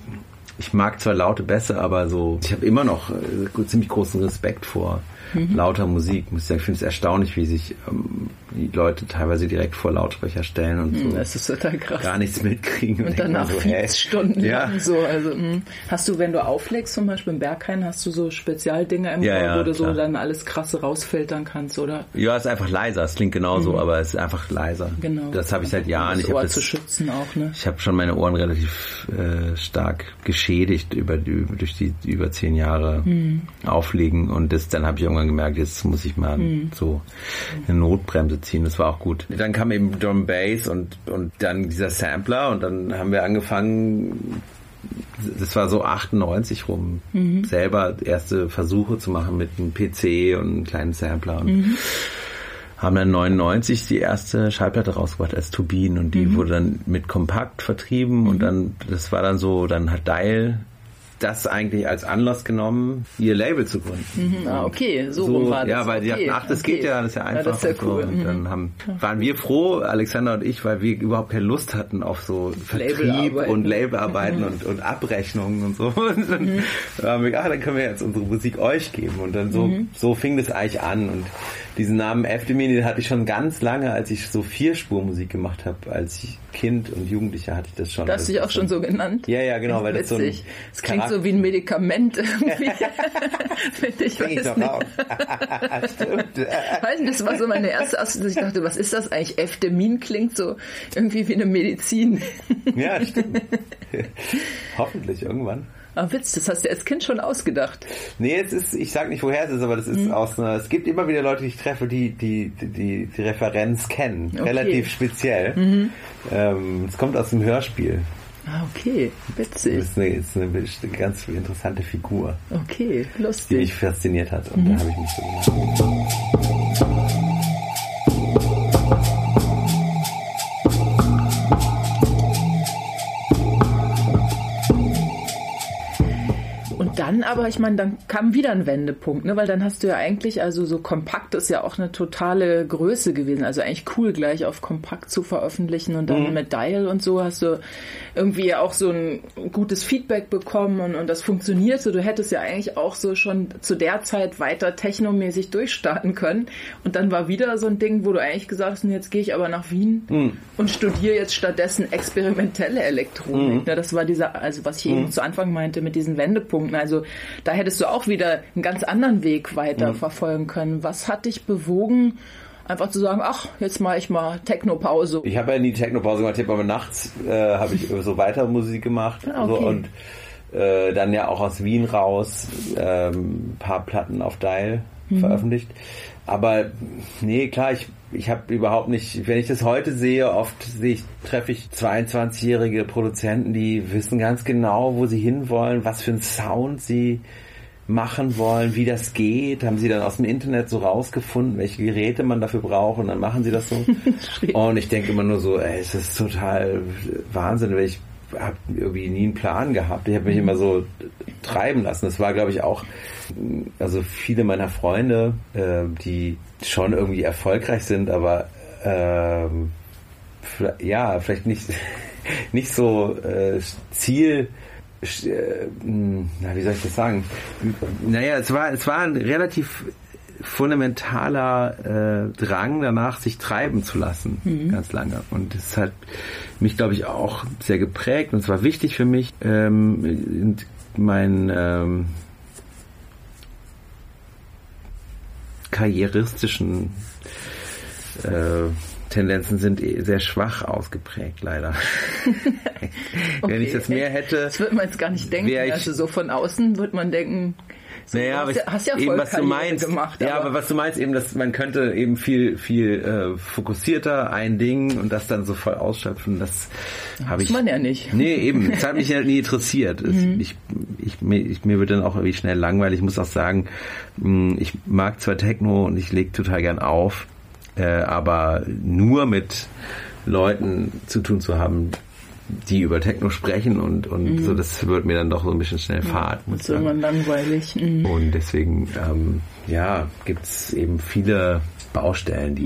ich mag zwar Laute besser, aber so, ich habe immer noch äh, ziemlich großen Respekt vor mhm. lauter Musik. Ich ich finde es erstaunlich, wie sich ähm, die Leute teilweise direkt vor Lautsprecher stellen und so. Das total krass. Gar nichts mitkriegen. Und, und danach so, hey. Stunden ja. so. Also, mh. Hm. hast du, wenn du auflegst, zum Beispiel im Berghain, hast du so Spezialdinger im ja, Chor, ja, wo du klar. so dann alles krasse rausfiltern kannst, oder? Ja, es ist einfach leiser. Es klingt genauso, mhm. aber es ist einfach leiser. Genau. Das habe ich seit Jahren. Das ich Ohr das, zu schützen auch, ne? Ich habe schon meine Ohren relativ äh, stark geschädigt über die, durch die über zehn Jahre mhm. Auflegen und das, dann habe ich irgendwann gemerkt, jetzt muss ich mal mhm. so eine Notbremse ziehen. Das war auch gut. Dann kam eben Drum Bass und und dann dieser Sampler und dann haben wir angefangen das war so 98 rum, mhm. selber erste Versuche zu machen mit einem PC und einem kleinen Sampler und mhm. haben dann 99 die erste Schallplatte rausgebracht als Turbinen und die mhm. wurde dann mit Kompakt vertrieben und dann, das war dann so, dann hat Dial das eigentlich als Anlass genommen, ihr Label zu gründen. Mhm, ah, okay, so, so war das. Ja, weil die okay, dachten, ach, das okay. geht ja, das ist ja einfach. Ja, das ist ja cool. so. Und dann Mhm. haben, waren wir froh, Alexander und ich, weil wir überhaupt keine Lust hatten auf so Vertrieb und Labelarbeiten Mhm. und, und Abrechnungen und so. *laughs* Und dann haben wir, ach, dann können wir jetzt unsere Musik euch geben. Und dann so, Mhm. so fing das eigentlich an. Und diesen Namen Efdemini, den hatte ich schon ganz lange, als ich so Vierspurmusik gemacht habe. Als Kind und Jugendlicher hatte ich das schon. Du hast dich auch schon so genannt? Ja, ja, genau, weil das so ein. Das klingt so wie ein Medikament irgendwie. *laughs* Finde ich, Fing ich weiß doch nicht. raus. *laughs* Stimmt. Weiß nicht, das war so meine erste Assoziation. Ich dachte, was ist das eigentlich? Efdemin klingt so irgendwie wie eine Medizin. Ja, stimmt. *laughs* Hoffentlich irgendwann. Aber Witz, das hast du als Kind schon ausgedacht. Nee, es ist, ich sag nicht, woher es ist, aber das ist Mhm. aus einer, es gibt immer wieder Leute, die ich treffe, die die, die, die Referenz kennen. Okay. Mhm. Relativ speziell. Ähm, es kommt aus dem Hörspiel. Ah, okay. Das Witzig. ist eine, ist eine, ganz interessante Figur, Okay, die mich lustig. fasziniert hat. Und Mhm. da habe ich mich so gemacht. Dann aber, ich meine, dann kam wieder ein Wendepunkt, ne? weil dann hast du ja eigentlich, also so kompakt ist ja auch eine totale Größe gewesen. Also eigentlich cool, gleich auf kompakt zu veröffentlichen und dann mit Dial und so hast du irgendwie auch so ein gutes Feedback bekommen und, und das funktioniert so. Du hättest ja eigentlich auch so schon zu der Zeit weiter technomäßig durchstarten können. Und dann war wieder so ein Ding, wo du eigentlich gesagt hast, jetzt gehe ich aber nach Wien und studiere jetzt stattdessen experimentelle Elektronik. Ne? Das war dieser, also was ich eben zu Anfang meinte mit diesen Wendepunkten. Also da hättest du auch wieder einen ganz anderen Weg weiter verfolgen können. Was hat dich bewogen, einfach zu sagen, ach, jetzt mache ich mal Techno-Pause? Ich habe ja nie Technopause gemacht, ich habe aber nachts äh, habe ich so weiter Musik gemacht Ah, so, okay. und äh, dann ja auch aus Wien raus ähm, ein paar Platten auf Dial Mhm. veröffentlicht. Aber nee, klar, ich ich habe überhaupt nicht, wenn ich das heute sehe, oft sehe ich, treffe ich 22-jährige Produzenten, die wissen ganz genau, wo sie hinwollen, was für einen Sound sie machen wollen, wie das geht, haben sie dann aus dem Internet so rausgefunden, welche Geräte man dafür braucht und dann machen sie das so. *laughs* und ich denke immer nur so, ey, es ist total Wahnsinn, weil ich habe irgendwie nie einen Plan gehabt. Ich habe mich immer so treiben lassen. Das war, glaube ich, auch, also viele meiner Freunde, äh, die schon irgendwie erfolgreich sind, aber ähm, ja, vielleicht nicht, *laughs* nicht so äh, Ziel, äh, mh, na, wie soll ich das sagen? Naja, es war, es war ein relativ fundamentaler äh, Drang danach, sich treiben zu lassen, ganz lange. Und das hat mich, glaube ich, auch sehr geprägt und es war wichtig für mich, ähm, in mein ähm, karrieristischen äh, Tendenzen sind eh sehr schwach ausgeprägt, leider. *laughs* Wenn ich das mehr hätte, Das wird man jetzt gar nicht denken. Ich- also so von außen wird man denken, naja, aber hast, ja, hast ja eben was du meinst, gemacht. ja, aber was du meinst eben, dass man könnte eben viel viel äh, fokussierter ein Ding und das dann so voll ausschöpfen, das habe ich man ja nicht. Nee, eben, das hat mich ja nie interessiert. *laughs* Es, ich, ich, mir, ich, mir wird dann auch irgendwie schnell langweilig. Ich muss auch sagen, mh, ich mag zwar Techno und ich lege total gern auf, äh, aber nur mit Leuten zu tun zu haben, die über Techno sprechen und, und so, das wird mir dann doch so ein bisschen schnell fad. muss ist ich sagen. irgendwann langweilig. Mhm. Und deswegen, ähm, ja, gibt's eben viele Baustellen, die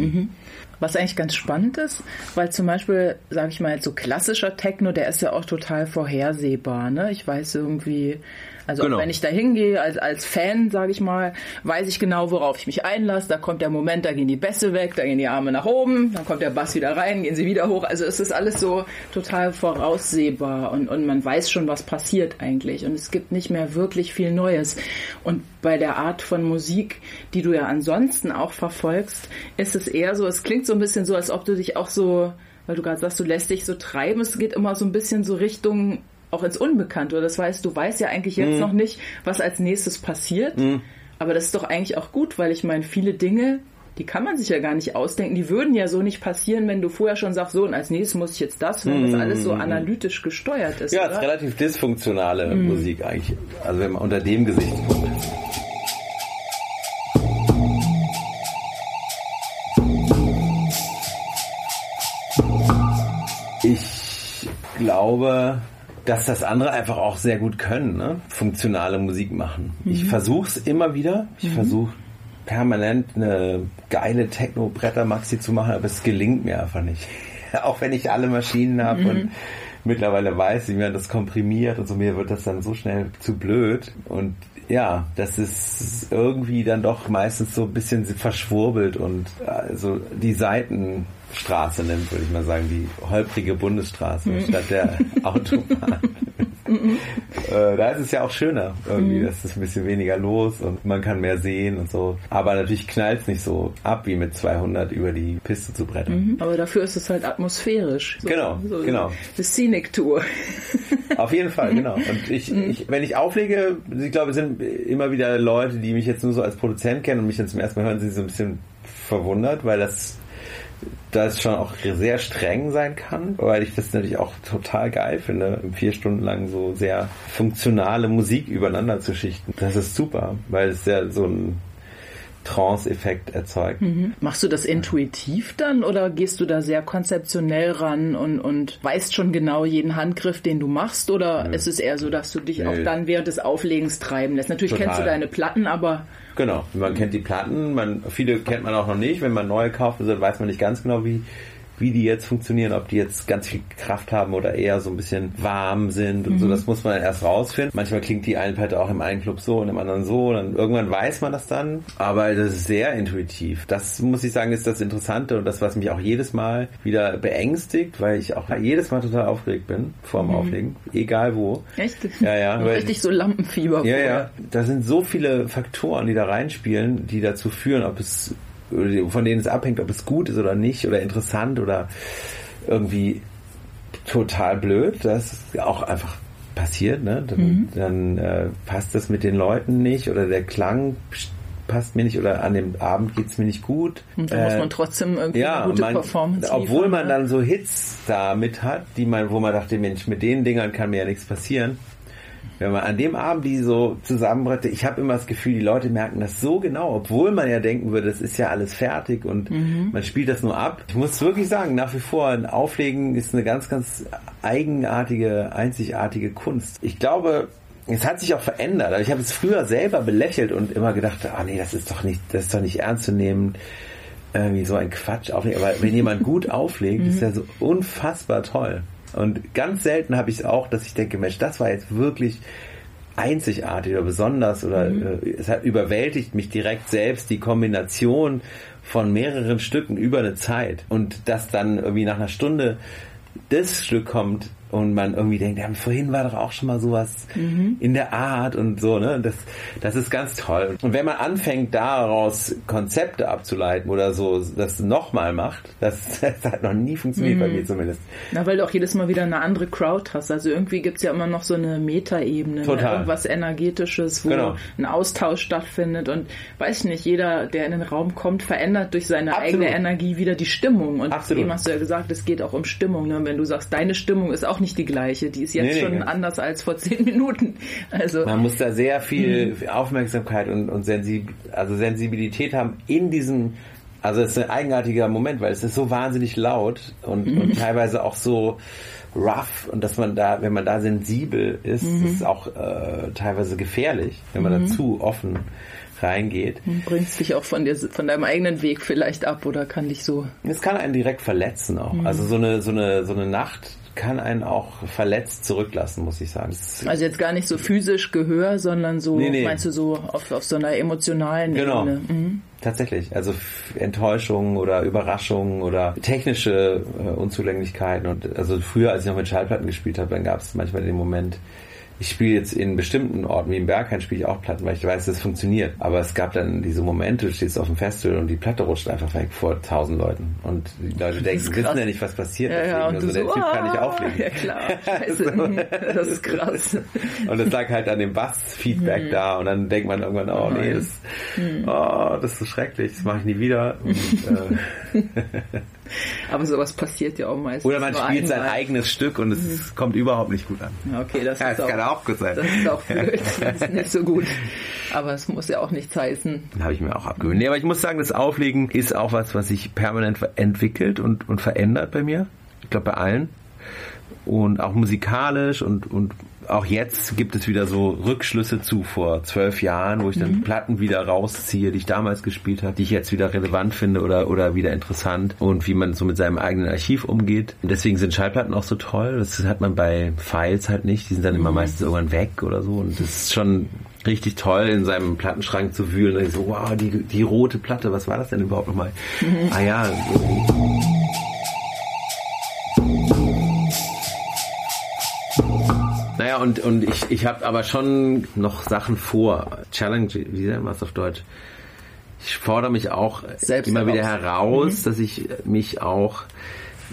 Was eigentlich ganz spannend ist, weil zum Beispiel, sage ich mal, jetzt so klassischer Techno, der ist ja auch total vorhersehbar. Ne? Ich weiß irgendwie, Also genau. wenn ich da hingehe als, als Fan, sage ich mal, weiß ich genau, worauf ich mich einlasse. Da kommt der Moment, da gehen die Bässe weg, da gehen die Arme nach oben, dann kommt der Bass wieder rein, gehen sie wieder hoch. Also es ist alles so total voraussehbar und, und man weiß schon, was passiert eigentlich. Und es gibt nicht mehr wirklich viel Neues. Und bei der Art von Musik, die du ja ansonsten auch verfolgst, ist es eher so, es klingt so ein bisschen so, als ob du dich auch so, weil du gerade sagst, du lässt dich so treiben, es geht immer so ein bisschen so Richtung auch ins Unbekannte. Das heißt, du weißt ja eigentlich jetzt mhm. noch nicht, was als nächstes passiert. Mhm. Aber das ist doch eigentlich auch gut, weil ich meine, viele Dinge, die kann man sich ja gar nicht ausdenken. Die würden ja so nicht passieren, wenn du vorher schon sagst, so und als nächstes muss ich jetzt das, wenn das alles so mhm. analytisch gesteuert ist. Ja, es ist relativ dysfunktionale mm. Musik eigentlich. Also wenn man unter dem Gesichtspunkt. Ich glaube, dass das andere einfach auch sehr gut können, ne? funktionale Musik machen. Mhm. Ich versuche es immer wieder. Ich mhm. versuche permanent eine geile Techno-Bretter-Maxi zu machen, aber es gelingt mir einfach nicht. *laughs* auch wenn ich alle Maschinen habe mhm. und mittlerweile weiß, wie man das komprimiert und so, mir wird das dann so schnell zu blöd. Und ja, das ist irgendwie dann doch meistens so ein bisschen verschwurbelt und also die Seiten Straße nimmt, würde ich mal sagen, die holprige Bundesstraße mhm. statt der *laughs* Autobahn. Mhm. äh, da ist es ja auch schöner irgendwie, mhm. das ist ein bisschen weniger los und man kann mehr sehen und so. Aber natürlich knallt es nicht so ab, wie mit 200 über die Piste zu brettern. Mhm. Aber dafür ist es halt atmosphärisch. So, genau, so genau. Die Scenic Tour. Auf jeden Fall, genau. Und ich, mhm. ich, wenn ich auflege, ich glaube, es sind immer wieder Leute, die mich jetzt nur so als Produzent kennen und mich dann zum ersten Mal hören, sind so ein bisschen verwundert, weil das da es schon auch sehr streng sein kann, weil ich das natürlich auch total geil finde, vier Stunden lang so sehr funktionale Musik übereinander zu schichten. Das ist super, weil es ja so ein Trance-Effekt erzeugt. Mhm. Machst du das intuitiv dann oder gehst du da sehr konzeptionell ran und, und weißt schon genau jeden Handgriff, den du machst? Oder Nö. ist es eher so, dass du dich Nö. auch dann während des Auflegens treiben lässt? Natürlich Total. kennst du deine Platten, aber Genau, man kennt die Platten, man, viele kennt man auch noch nicht. Wenn man neue kauft, also weiß man nicht ganz genau, wie, wie die jetzt funktionieren, ob die jetzt ganz viel Kraft haben oder eher so ein bisschen warm sind und mhm. so, das muss man dann erst rausfinden. Manchmal klingt die eine Platte auch im einen Club so und im anderen so, und irgendwann weiß man das dann, aber das ist sehr intuitiv. Das muss ich sagen, ist das Interessante und das, was mich auch jedes Mal wieder beängstigt, weil ich auch jedes Mal total aufgeregt bin vor dem mhm. Auflegen, egal wo. Echt? Ja, ja. *laughs* Richtig so Lampenfieber. Ja, vorher. ja. Da sind so viele Faktoren, die da reinspielen, die dazu führen, ob es von denen es abhängt, ob es gut ist oder nicht oder interessant oder irgendwie total blöd. Das auch einfach passiert, ne? Dann, mhm. dann äh, passt das mit den Leuten nicht oder der Klang passt mir nicht oder an dem Abend geht es mir nicht gut. Und da äh, muss man trotzdem irgendwie ja, eine gute man, Performance Obwohl liefern, man ne? dann so Hits da mit hat, die man, wo man dachte, Mensch, mit den Dingern kann mir ja nichts passieren wenn man an dem Abend die so zusammenbrettet, ich habe immer das Gefühl, die Leute merken das so genau, obwohl man ja denken würde, das ist ja alles fertig und mhm. man spielt das nur ab. Ich muss wirklich sagen, nach wie vor ein Auflegen ist eine ganz, ganz eigenartige, einzigartige Kunst. Ich glaube, es hat sich auch verändert. Ich habe es früher selber belächelt und immer gedacht, ah nee, das ist doch nicht, das ist doch nicht ernst zu nehmen. Irgendwie so ein Quatsch auflegen. Aber wenn jemand gut auflegt, ist ja so unfassbar toll. Und ganz selten habe ich es auch, dass ich denke, Mensch, das war jetzt wirklich einzigartig oder besonders oder mhm. äh, es hat überwältigt mich direkt selbst die Kombination von mehreren Stücken über eine Zeit und das dann irgendwie nach einer Stunde das Stück kommt, und man irgendwie denkt, ja, vorhin war doch auch schon mal sowas mhm. in der Art und so, ne? Das, das ist ganz toll. Und wenn man anfängt, daraus Konzepte abzuleiten oder so, das nochmal macht, das, *laughs* das, hat noch nie funktioniert mhm. bei mir zumindest. Na, weil du auch jedes Mal wieder eine andere Crowd hast. Also irgendwie gibt's ja immer noch so eine Metaebene, ne? irgendwas Energetisches, wo genau. ein Austausch stattfindet und weiß ich nicht, jeder, der in den Raum kommt, verändert durch seine Absolut. eigene Energie wieder die Stimmung. Und Absolut. eben hast du ja gesagt, es geht auch um Stimmung. Ne? Wenn du sagst, deine Stimmung ist auch nicht nicht die gleiche. Die ist jetzt nee, schon nee, anders als vor zehn Minuten. Also man muss da sehr viel mhm. Aufmerksamkeit und, und Sensib also Sensibilität haben in diesem also es ist ein eigenartiger Moment, weil es ist so wahnsinnig laut und, mhm. und teilweise auch so rough und dass man da, wenn man da sensibel ist, mhm. ist auch äh, teilweise gefährlich, wenn man mhm. da zu offen reingeht. Bringst dich auch von dir, von deinem eigenen Weg vielleicht ab oder kann dich so. Es kann einen direkt verletzen auch. Mhm. Also so eine, so eine, so eine Nacht kann einen auch verletzt zurücklassen, muss ich sagen. Also jetzt gar nicht so physisch Gehör, sondern so, nee, nee. meinst du so auf, auf so einer emotionalen genau. Ebene? Mhm. Tatsächlich. Also Enttäuschungen oder Überraschungen oder technische äh, Unzulänglichkeiten. Und also früher, als ich noch mit Schallplatten gespielt habe, dann gab es manchmal den Moment, ich spiele jetzt in bestimmten Orten, wie im Berghain spiele ich auch Platten, weil ich weiß, das funktioniert. Aber es gab dann diese Momente, du stehst auf dem Festival und die Platte rutscht einfach weg vor tausend Leuten. Und die Leute denken, wissen ja nicht, was passiert. Ja, ja, und also, der so, Typ kann nicht ah, auflegen. Ja klar, *laughs* scheiße, so. *laughs* das ist krass. und es lag halt an dem Bass-Feedback hm. da und dann denkt man irgendwann, oh nee, das, hm. oh, das ist so schrecklich, das mache ich nie wieder. Und, äh, *laughs* *laughs* Aber sowas passiert ja auch meistens. Oder man spielt sein eigenes Stück und es mhm. kommt überhaupt nicht gut an. Okay, das, ja, ist das auch, kann auch gut sein. Das ist auch *laughs* blöd. Das ist nicht so gut. Aber es muss ja auch nichts heißen. Habe ich mir auch abgewöhnt. Nee, aber ich muss sagen, das Auflegen ist auch was, was sich permanent entwickelt und, und verändert bei mir. Ich glaube, bei allen. Und auch musikalisch und, und auch jetzt gibt es wieder so Rückschlüsse zu vor zwölf Jahren, wo ich dann mhm. Platten wieder rausziehe, die ich damals gespielt habe, die ich jetzt wieder relevant finde oder, oder wieder interessant und wie man so mit seinem eigenen Archiv umgeht. Deswegen sind Schallplatten auch so toll. Das hat man bei Files halt nicht. Die sind dann mhm. immer meistens irgendwann weg oder so. Und das ist schon richtig toll, in seinem Plattenschrank zu wühlen. Und ich so, wow, die, die rote Platte, was war das denn überhaupt nochmal? Mhm. Ah ja. So. Naja, und, und ich, ich habe aber schon noch Sachen vor. Challenge, wie nennt man es auf Deutsch? Ich fordere mich auch Selbst immer wieder heraus, mhm. dass ich mich auch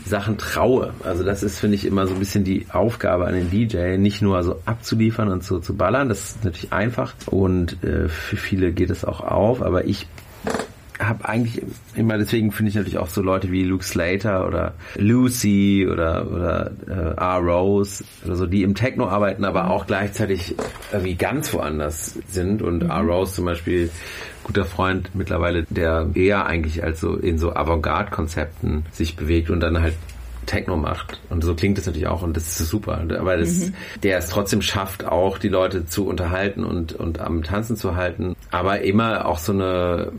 Sachen traue. Also das ist, finde ich, immer so ein bisschen die Aufgabe an den DJ, nicht nur so abzuliefern und so zu ballern. Das ist natürlich einfach und äh, für viele geht es auch auf, aber ich habe eigentlich immer, deswegen finde ich natürlich auch so Leute wie Luke Slater oder Lucy oder, oder äh, R. Rose oder so, die im Techno arbeiten, aber auch gleichzeitig irgendwie ganz woanders sind. Und mhm. R. Rose zum Beispiel, guter Freund mittlerweile, der eher eigentlich als so in so Avantgarde-Konzepten sich bewegt und dann halt Techno macht. Und so klingt es natürlich auch und das ist super. Aber das, mhm. der es trotzdem schafft, auch die Leute zu unterhalten und, und am Tanzen zu halten. Aber immer auch so eine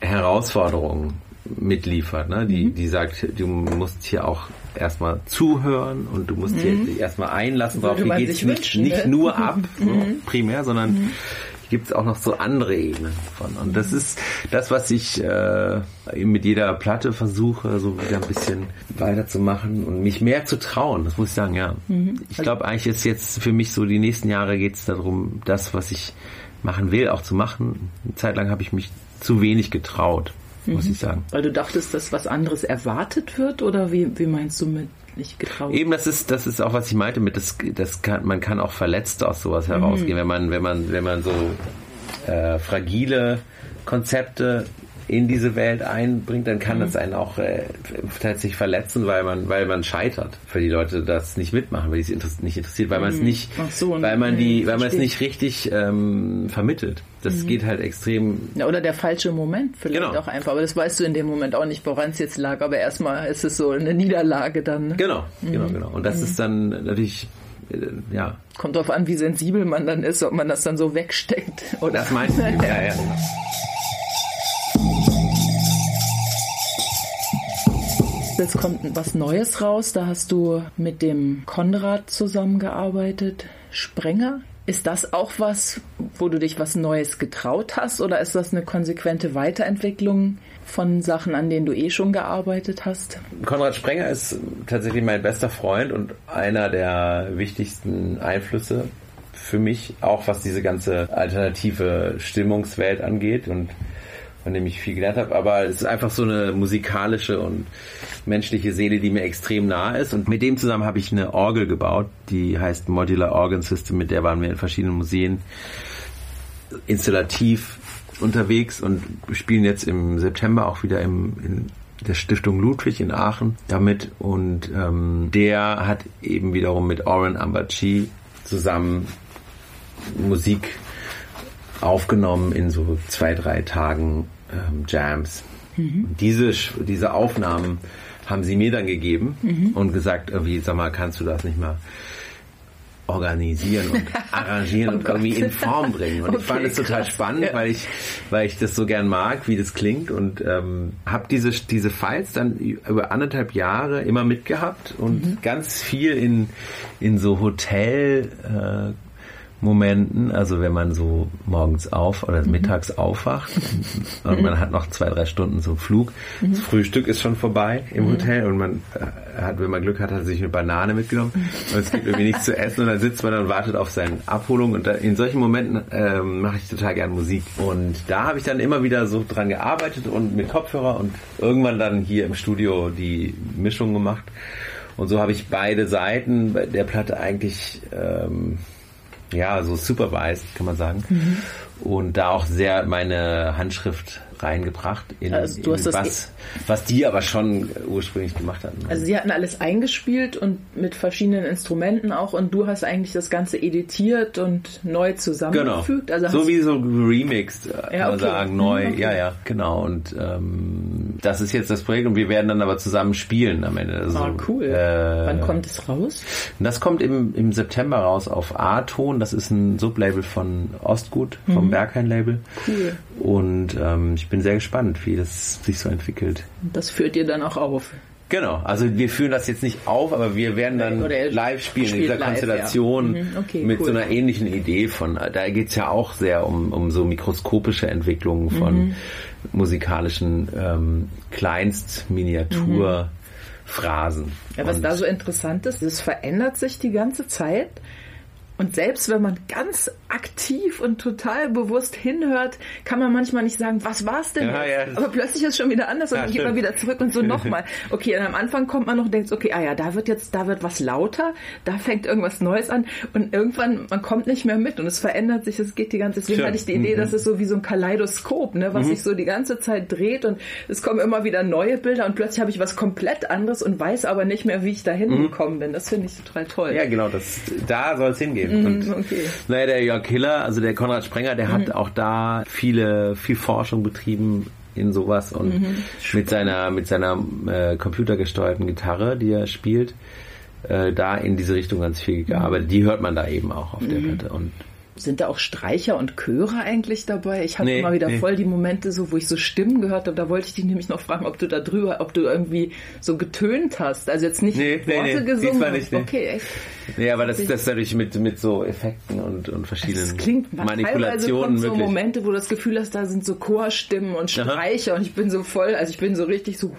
Herausforderung mitliefert, ne? die, mhm. die sagt, du musst hier auch erstmal zuhören und du musst mhm. hier erstmal einlassen drauf. Hier geht es nicht, nicht ne? nur *laughs* ab, so, mhm. primär, sondern mhm gibt es auch noch so andere Ebenen von. Und das ist das, was ich äh, mit jeder Platte versuche, so wieder ein bisschen weiterzumachen und mich mehr zu trauen. Das muss ich sagen, ja. Mhm. Ich glaube, eigentlich ist jetzt für mich so, die nächsten Jahre geht es darum, das, was ich machen will, auch zu machen. Eine Zeit lang habe ich mich zu wenig getraut, muss mhm. ich sagen. Weil du dachtest, dass was anderes erwartet wird oder wie, wie meinst du mit nicht getraut. Eben, das ist, das ist auch, was ich meinte mit, das, das kann, man kann auch verletzt aus sowas herausgehen, mhm. wenn man, wenn man, wenn man so äh, fragile Konzepte in diese Welt einbringt, dann kann mhm. das einen auch äh, tatsächlich verletzen, weil man, weil man scheitert, weil die Leute das nicht mitmachen, weil die es nicht interessiert, weil man es mhm. nicht, so, weil man die, weil man es nicht richtig ähm, vermittelt. Das mhm. geht halt extrem. Ja, oder der falsche Moment vielleicht genau. auch einfach. Aber das weißt du in dem Moment auch nicht, woran es jetzt lag. Aber erstmal ist es so eine Niederlage dann. Ne? Genau, genau, mhm. genau. Und das mhm. ist dann natürlich äh, ja. Kommt darauf an, wie sensibel man dann ist, ob man das dann so wegsteckt. Oder? Das meinst du? *laughs* ja, ja. Genau. Jetzt kommt was Neues raus. Da hast du mit dem Konrad zusammengearbeitet. Sprenger. Ist das auch was, wo du dich was Neues getraut hast oder ist das eine konsequente Weiterentwicklung von Sachen, an denen du eh schon gearbeitet hast? Konrad Sprenger ist tatsächlich mein bester Freund und einer der wichtigsten Einflüsse für mich, auch was diese ganze alternative Stimmungswelt angeht und von dem ich viel gelernt habe. Aber es ist einfach so eine musikalische und menschliche Seele, die mir extrem nahe ist. Und mit dem zusammen habe ich eine Orgel gebaut, die heißt Modular Organ System, mit der waren wir in verschiedenen Museen installativ unterwegs und spielen jetzt im September auch wieder im, in der Stiftung Ludwig in Aachen damit. Und ähm, der hat eben wiederum mit Oren Ambachi zusammen Musik aufgenommen in so zwei, drei Tagen ähm, Jams. Mhm. Diese, diese Aufnahmen haben sie mir dann gegeben mhm. und gesagt, irgendwie, sag mal, kannst du das nicht mal organisieren und *laughs* arrangieren Oh und irgendwie Gott. in Form bringen. Und ich Okay, fand es total krass. spannend, Ja. weil ich, weil ich das so gern mag, wie das klingt und ähm, habe diese diese Files dann über anderthalb Jahre immer mitgehabt und Mhm. ganz viel in in so Hotel äh, Momenten, also wenn man so morgens auf oder Mhm. mittags aufwacht und man hat noch zwei, drei Stunden so Flug. Mhm. Das Frühstück ist schon vorbei im Hotel und man äh, hat, wenn man Glück hat, hat sich eine Banane mitgenommen Mhm. und es gibt irgendwie nichts zu essen und dann sitzt man da und wartet auf seine Abholung und da, in solchen Momenten ähm, mache ich total gern Musik und da habe ich dann immer wieder so dran gearbeitet und mit Kopfhörer und irgendwann dann hier im Studio die Mischung gemacht und so habe ich beide Seiten der Platte eigentlich ähm, ja, so supervised, kann man sagen. Mhm. Und da auch sehr meine Handschrift reingebracht in, Also du hast in das was, was die aber schon ursprünglich gemacht hatten. Also sie hatten alles eingespielt und mit verschiedenen Instrumenten auch und du hast eigentlich das Ganze editiert und neu genau. zusammengefügt. Also so wie so remixed, äh, kann Ja, man okay. sagen, neu. Mhm, okay. Ja, ja, genau. Und ähm, das ist jetzt das Projekt und wir werden dann aber zusammen spielen am Ende. Also, Ah, cool. Äh, Wann kommt es raus? Das kommt im, im September raus auf A-Ton. Das ist ein Sublabel von Ostgut, vom Berghain-Label. Mhm. Cool. Und ähm, ich bin sehr gespannt, wie das sich so entwickelt. Das führt ihr dann auch auf. Genau, also wir führen das jetzt nicht auf, aber wir werden dann Oder live spielen in dieser live, Konstellation ja. Mhm, okay, mit cool. so einer ähnlichen Idee von, da geht's ja auch sehr um, um so mikroskopische Entwicklungen von Mhm. musikalischen ähm, Kleinst-Miniatur-Phrasen. Mhm. Ja, was Und- da so interessant ist, es verändert sich die ganze Zeit. Und selbst wenn man ganz aktiv und total bewusst hinhört, kann man manchmal nicht sagen, was war's denn Ja, jetzt? ja. Aber plötzlich ist es schon wieder anders und Ja, dann geht man wieder zurück und so *laughs* nochmal. Okay, und am Anfang kommt man noch und denkt, okay, ah ja, da wird jetzt, da wird was lauter, da fängt irgendwas Neues an und irgendwann, man kommt nicht mehr mit und es verändert sich, es geht die ganze Deswegen Stimmt. hatte ich die Idee, Mhm. das ist so wie so ein Kaleidoskop, ne, was sich so die ganze Zeit dreht und es kommen immer wieder neue Bilder und plötzlich habe ich was komplett anderes und weiß aber nicht mehr, wie ich da hingekommen bin. Das finde ich total toll. Ja, genau, das, da soll es hingehen. Und, Mhm, okay. Naja, der Jörg Hiller, also der Konrad Sprenger, der Mhm. hat auch da viele, viel Forschung betrieben in sowas und Mhm. mit seiner, mit seiner äh, computergesteuerten Gitarre, die er spielt, äh, da in diese Richtung ganz viel gearbeitet. Die hört man da eben auch auf Mhm. der Platte. Und Sind da auch Streicher und Chöre eigentlich dabei? Ich habe Nee, immer wieder nee. voll die Momente so, wo ich so Stimmen gehört habe. Da wollte ich dich nämlich noch fragen, ob du da drüber, ob du irgendwie so getönt hast. Also jetzt nicht Nee, Worte nee, gesungen. diesmal nicht, nee. Okay, echt. nee, aber das, das ist natürlich mit, mit so Effekten und, und verschiedenen Es klingt Manipulationen so möglich. Momente, wo du das Gefühl hast, da sind so Chorstimmen und Aha. Streicher und ich bin so voll, also ich bin so richtig so.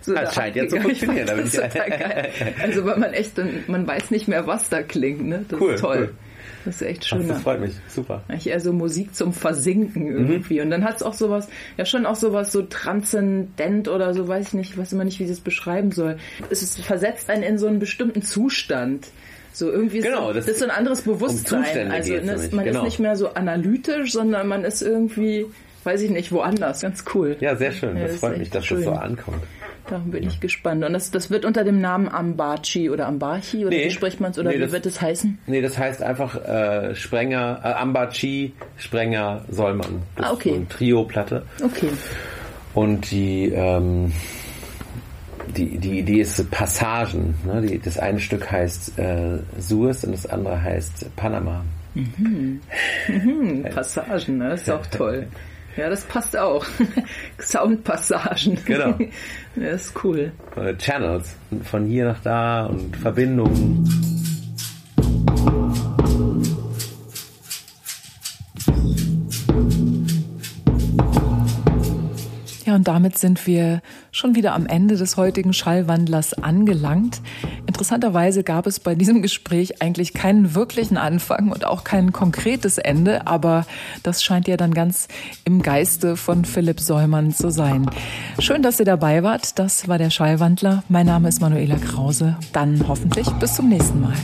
so Das da scheint ja zu abgegangen. Ich funktionieren, fand da *laughs* Das ich- total geil. *laughs* Also weil man echt, man weiß nicht mehr, was da klingt. Ne? Das Cool, ist toll. cool. Das ist echt Ach, schön. das freut mich. Super. Eigentlich eher so Musik zum Versinken Mhm. irgendwie. Und dann hat es auch sowas, ja schon auch sowas so transzendent oder so, weiß ich nicht, ich weiß immer nicht, wie ich das beschreiben soll. Es ist, versetzt einen in so einen bestimmten Zustand. So irgendwie ist, Genau, das- das ist so ein anderes Bewusstsein. Zustände also ne, man genau. ist nicht mehr so analytisch, sondern man ist irgendwie, weiß ich nicht, woanders. Ganz cool. Ja, sehr schön. Ja, das das freut mich, dass das so schön. ankommt. Da bin ich gespannt. Und das, das wird unter dem Namen Ambachi oder Ambachi oder Nee. wie spricht man es oder Nee, wie das- wird es heißen? Nee, das heißt einfach äh, Sprenger, äh, Ambachi, Sprenger, Sollmann. Das Ah, okay. ist so eine Trio-Platte. Okay. Und die, ähm, die, die Idee ist Passagen. Ne? Die, das eine Stück heißt äh, Suez und das andere heißt Panama. Hm, *laughs* Passagen, ne? Das ist auch toll. Ja, das passt auch. *laughs* Soundpassagen. Genau. *laughs* das ist cool. Äh, Channels. Von hier nach da und Verbindungen. Damit sind wir schon wieder am Ende des heutigen Schallwandlers angelangt. Interessanterweise gab es bei diesem Gespräch eigentlich keinen wirklichen Anfang und auch kein konkretes Ende, aber das scheint ja dann ganz im Geiste von Philipp Säumann zu sein. Schön, dass ihr dabei wart. Das war der Schallwandler. Mein Name ist Manuela Krause. Dann hoffentlich bis zum nächsten Mal.